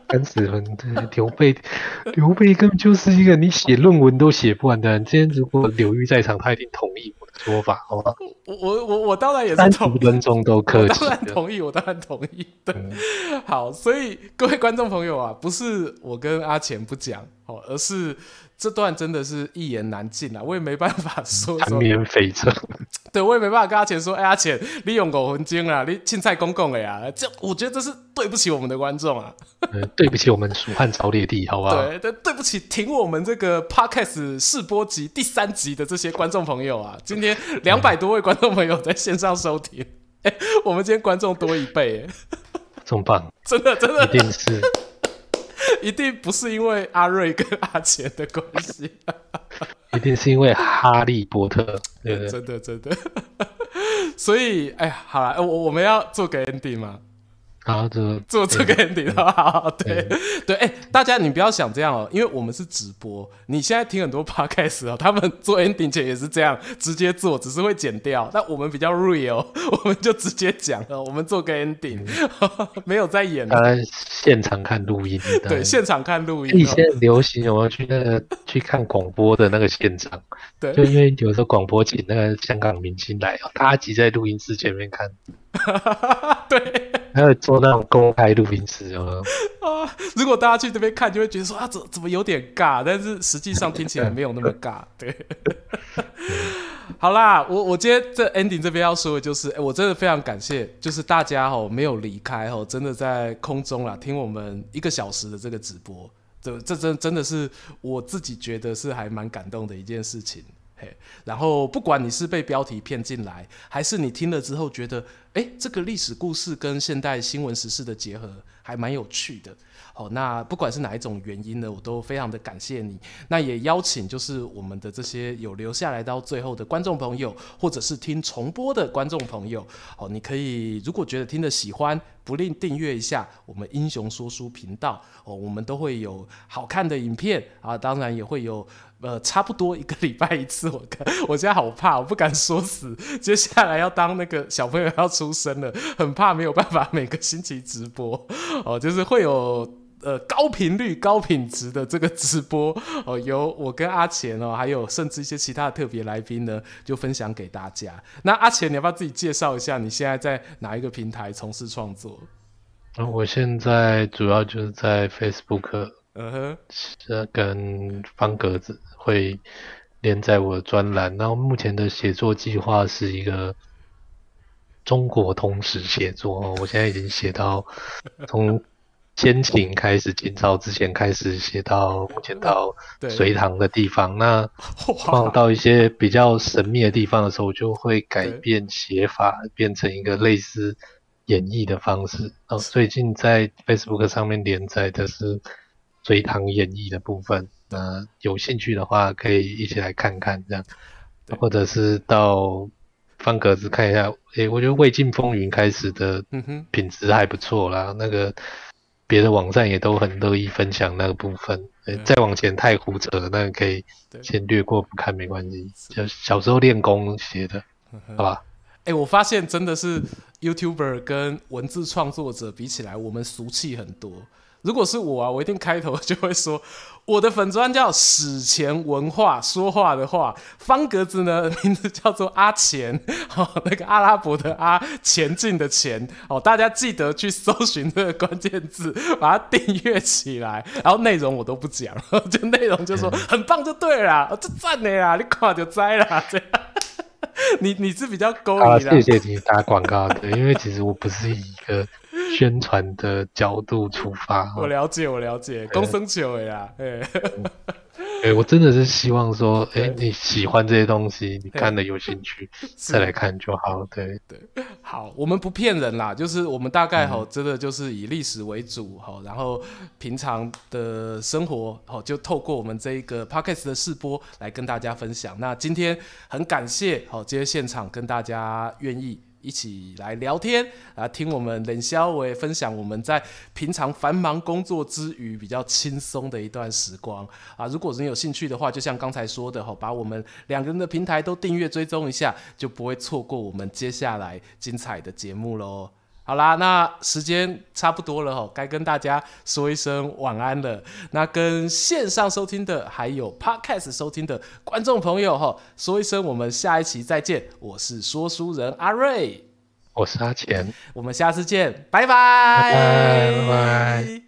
三十分钟，刘备，<laughs> 刘备根本就是一个你写论文都写不完的人。今天如果刘玉在场，他一定同意我的说法，好吧？我我我我当然也是同意分钟都可以，当然同意，我当然同意。对，嗯、好，所以各位观众朋友啊，不是我跟阿钱不讲哦，而是。这段真的是一言难尽啊！我也没办法说说。缠绵悱恻。<laughs> 对，我也没办法跟阿钱说，哎，阿钱，你用五分钟啊，你青菜公公的呀，这我觉得这是对不起我们的观众啊。嗯，对不起我们蜀汉朝列帝，好不好？<laughs> 对，对，对不起，听我们这个 podcast 试播集第三集的这些观众朋友啊，今天 <laughs> 两百多位观众朋友在线上收听，哎、嗯，我们今天观众多一倍，哎，这么棒，真的真的，一定是。一定不是因为阿瑞跟阿杰的关系，一定是因为哈利波特，对 <laughs> 不对？真的真的，<laughs> 所以哎呀，好了，我我们要做个 ending 吗？好，做做这个 ending，好好，对对，哎，大家你不要想这样哦，因为我们是直播，你现在听很多 <laughs> podcast 哦，他们做 ending 前也是这样直接做，只是会剪掉，但我们比较 real，<laughs> 我们就直接讲了，我们做个 ending，<laughs> 没有在演，当然现场看录音，对，现场看录音。以前很流行，我要去那个去看广播的那个现场，对，就因为有时候广播请那个香港明星来哦，大家挤在录音室前面看。<laughs> 对，还有做那种公开录音室哦。啊，如果大家去这边看，就会觉得说啊，怎怎么有点尬，但是实际上听起来没有那么尬。<laughs> 对，好啦，我我今天这 ending 这边要说的就是，哎，我真的非常感谢，就是大家哦没有离开哦，真的在空中啦听我们一个小时的这个直播，这这真真的是我自己觉得是还蛮感动的一件事情。嘿，然后不管你是被标题骗进来，还是你听了之后觉得，诶，这个历史故事跟现代新闻时事的结合还蛮有趣的。好，那不管是哪一种原因呢，我都非常的感谢你。那也邀请就是我们的这些有留下来到最后的观众朋友，或者是听重播的观众朋友，哦，你可以如果觉得听得喜欢，不吝订阅一下我们英雄说书频道哦，我们都会有好看的影片啊，当然也会有。呃，差不多一个礼拜一次，我看我现在好怕，我不敢说死。接下来要当那个小朋友要出生了，很怕没有办法每个星期直播 <laughs> 哦，就是会有呃高频率、高品质的这个直播哦，由我跟阿钱哦，还有甚至一些其他的特别来宾呢，就分享给大家。那阿钱，你要不要自己介绍一下，你现在在哪一个平台从事创作？嗯我现在主要就是在 Facebook。嗯哼，这跟方格子会连载我的专栏，然后目前的写作计划是一个中国通史写作哦，我现在已经写到 <laughs> 从先秦开始，秦朝之前开始写到目前到 <laughs> 隋唐的地方，那放到一些比较神秘的地方的时候，我就会改变写法，变成一个类似演绎的方式。哦，最近在 Facebook 上面连载的是。隋唐演义的部分，那有兴趣的话可以一起来看看，这样。或者是到方格子看一下。诶、欸，我觉得《魏晋风云》开始的品质还不错啦。那个别的网站也都很乐意分享那个部分。欸、再往前太胡扯了，那个可以先略过不看没关系。就小时候练功写的，好吧？哎、欸，我发现真的是 YouTuber 跟文字创作者比起来，我们俗气很多。如果是我啊，我一定开头就会说，我的粉专叫史前文化说话的话，方格子呢名字叫做阿钱，<laughs> 哦，那个阿拉伯的阿，前进的前，哦，大家记得去搜寻这个关键字，把它订阅起来，然后内容我都不讲，<laughs> 就内容就说很棒就对了，就赞的啦，你看就知啦，这样。<laughs> 你你是比较勾引的，谢谢你打广告的，因为其实我不是一个。宣传的角度出发，我了解，我了解，公生球呀，哎，哎，<laughs> 我真的是希望说，哎、欸，你喜欢这些东西，你看了有兴趣，再来看就好，对。对，好，我们不骗人啦，就是我们大概吼，真的就是以历史为主哈，然后平常的生活好，就透过我们这一个 podcast 的试播来跟大家分享。那今天很感谢好，今天现场跟大家愿意。一起来聊天啊，听我们冷肖伟分享我们在平常繁忙工作之余比较轻松的一段时光啊。如果你有兴趣的话，就像刚才说的，把我们两个人的平台都订阅追踪一下，就不会错过我们接下来精彩的节目喽。好啦，那时间差不多了吼，该跟大家说一声晚安了。那跟线上收听的，还有 Podcast 收听的观众朋友吼，说一声我们下一期再见。我是说书人阿瑞，我是阿钱，我们下次见，拜拜，拜拜。拜拜。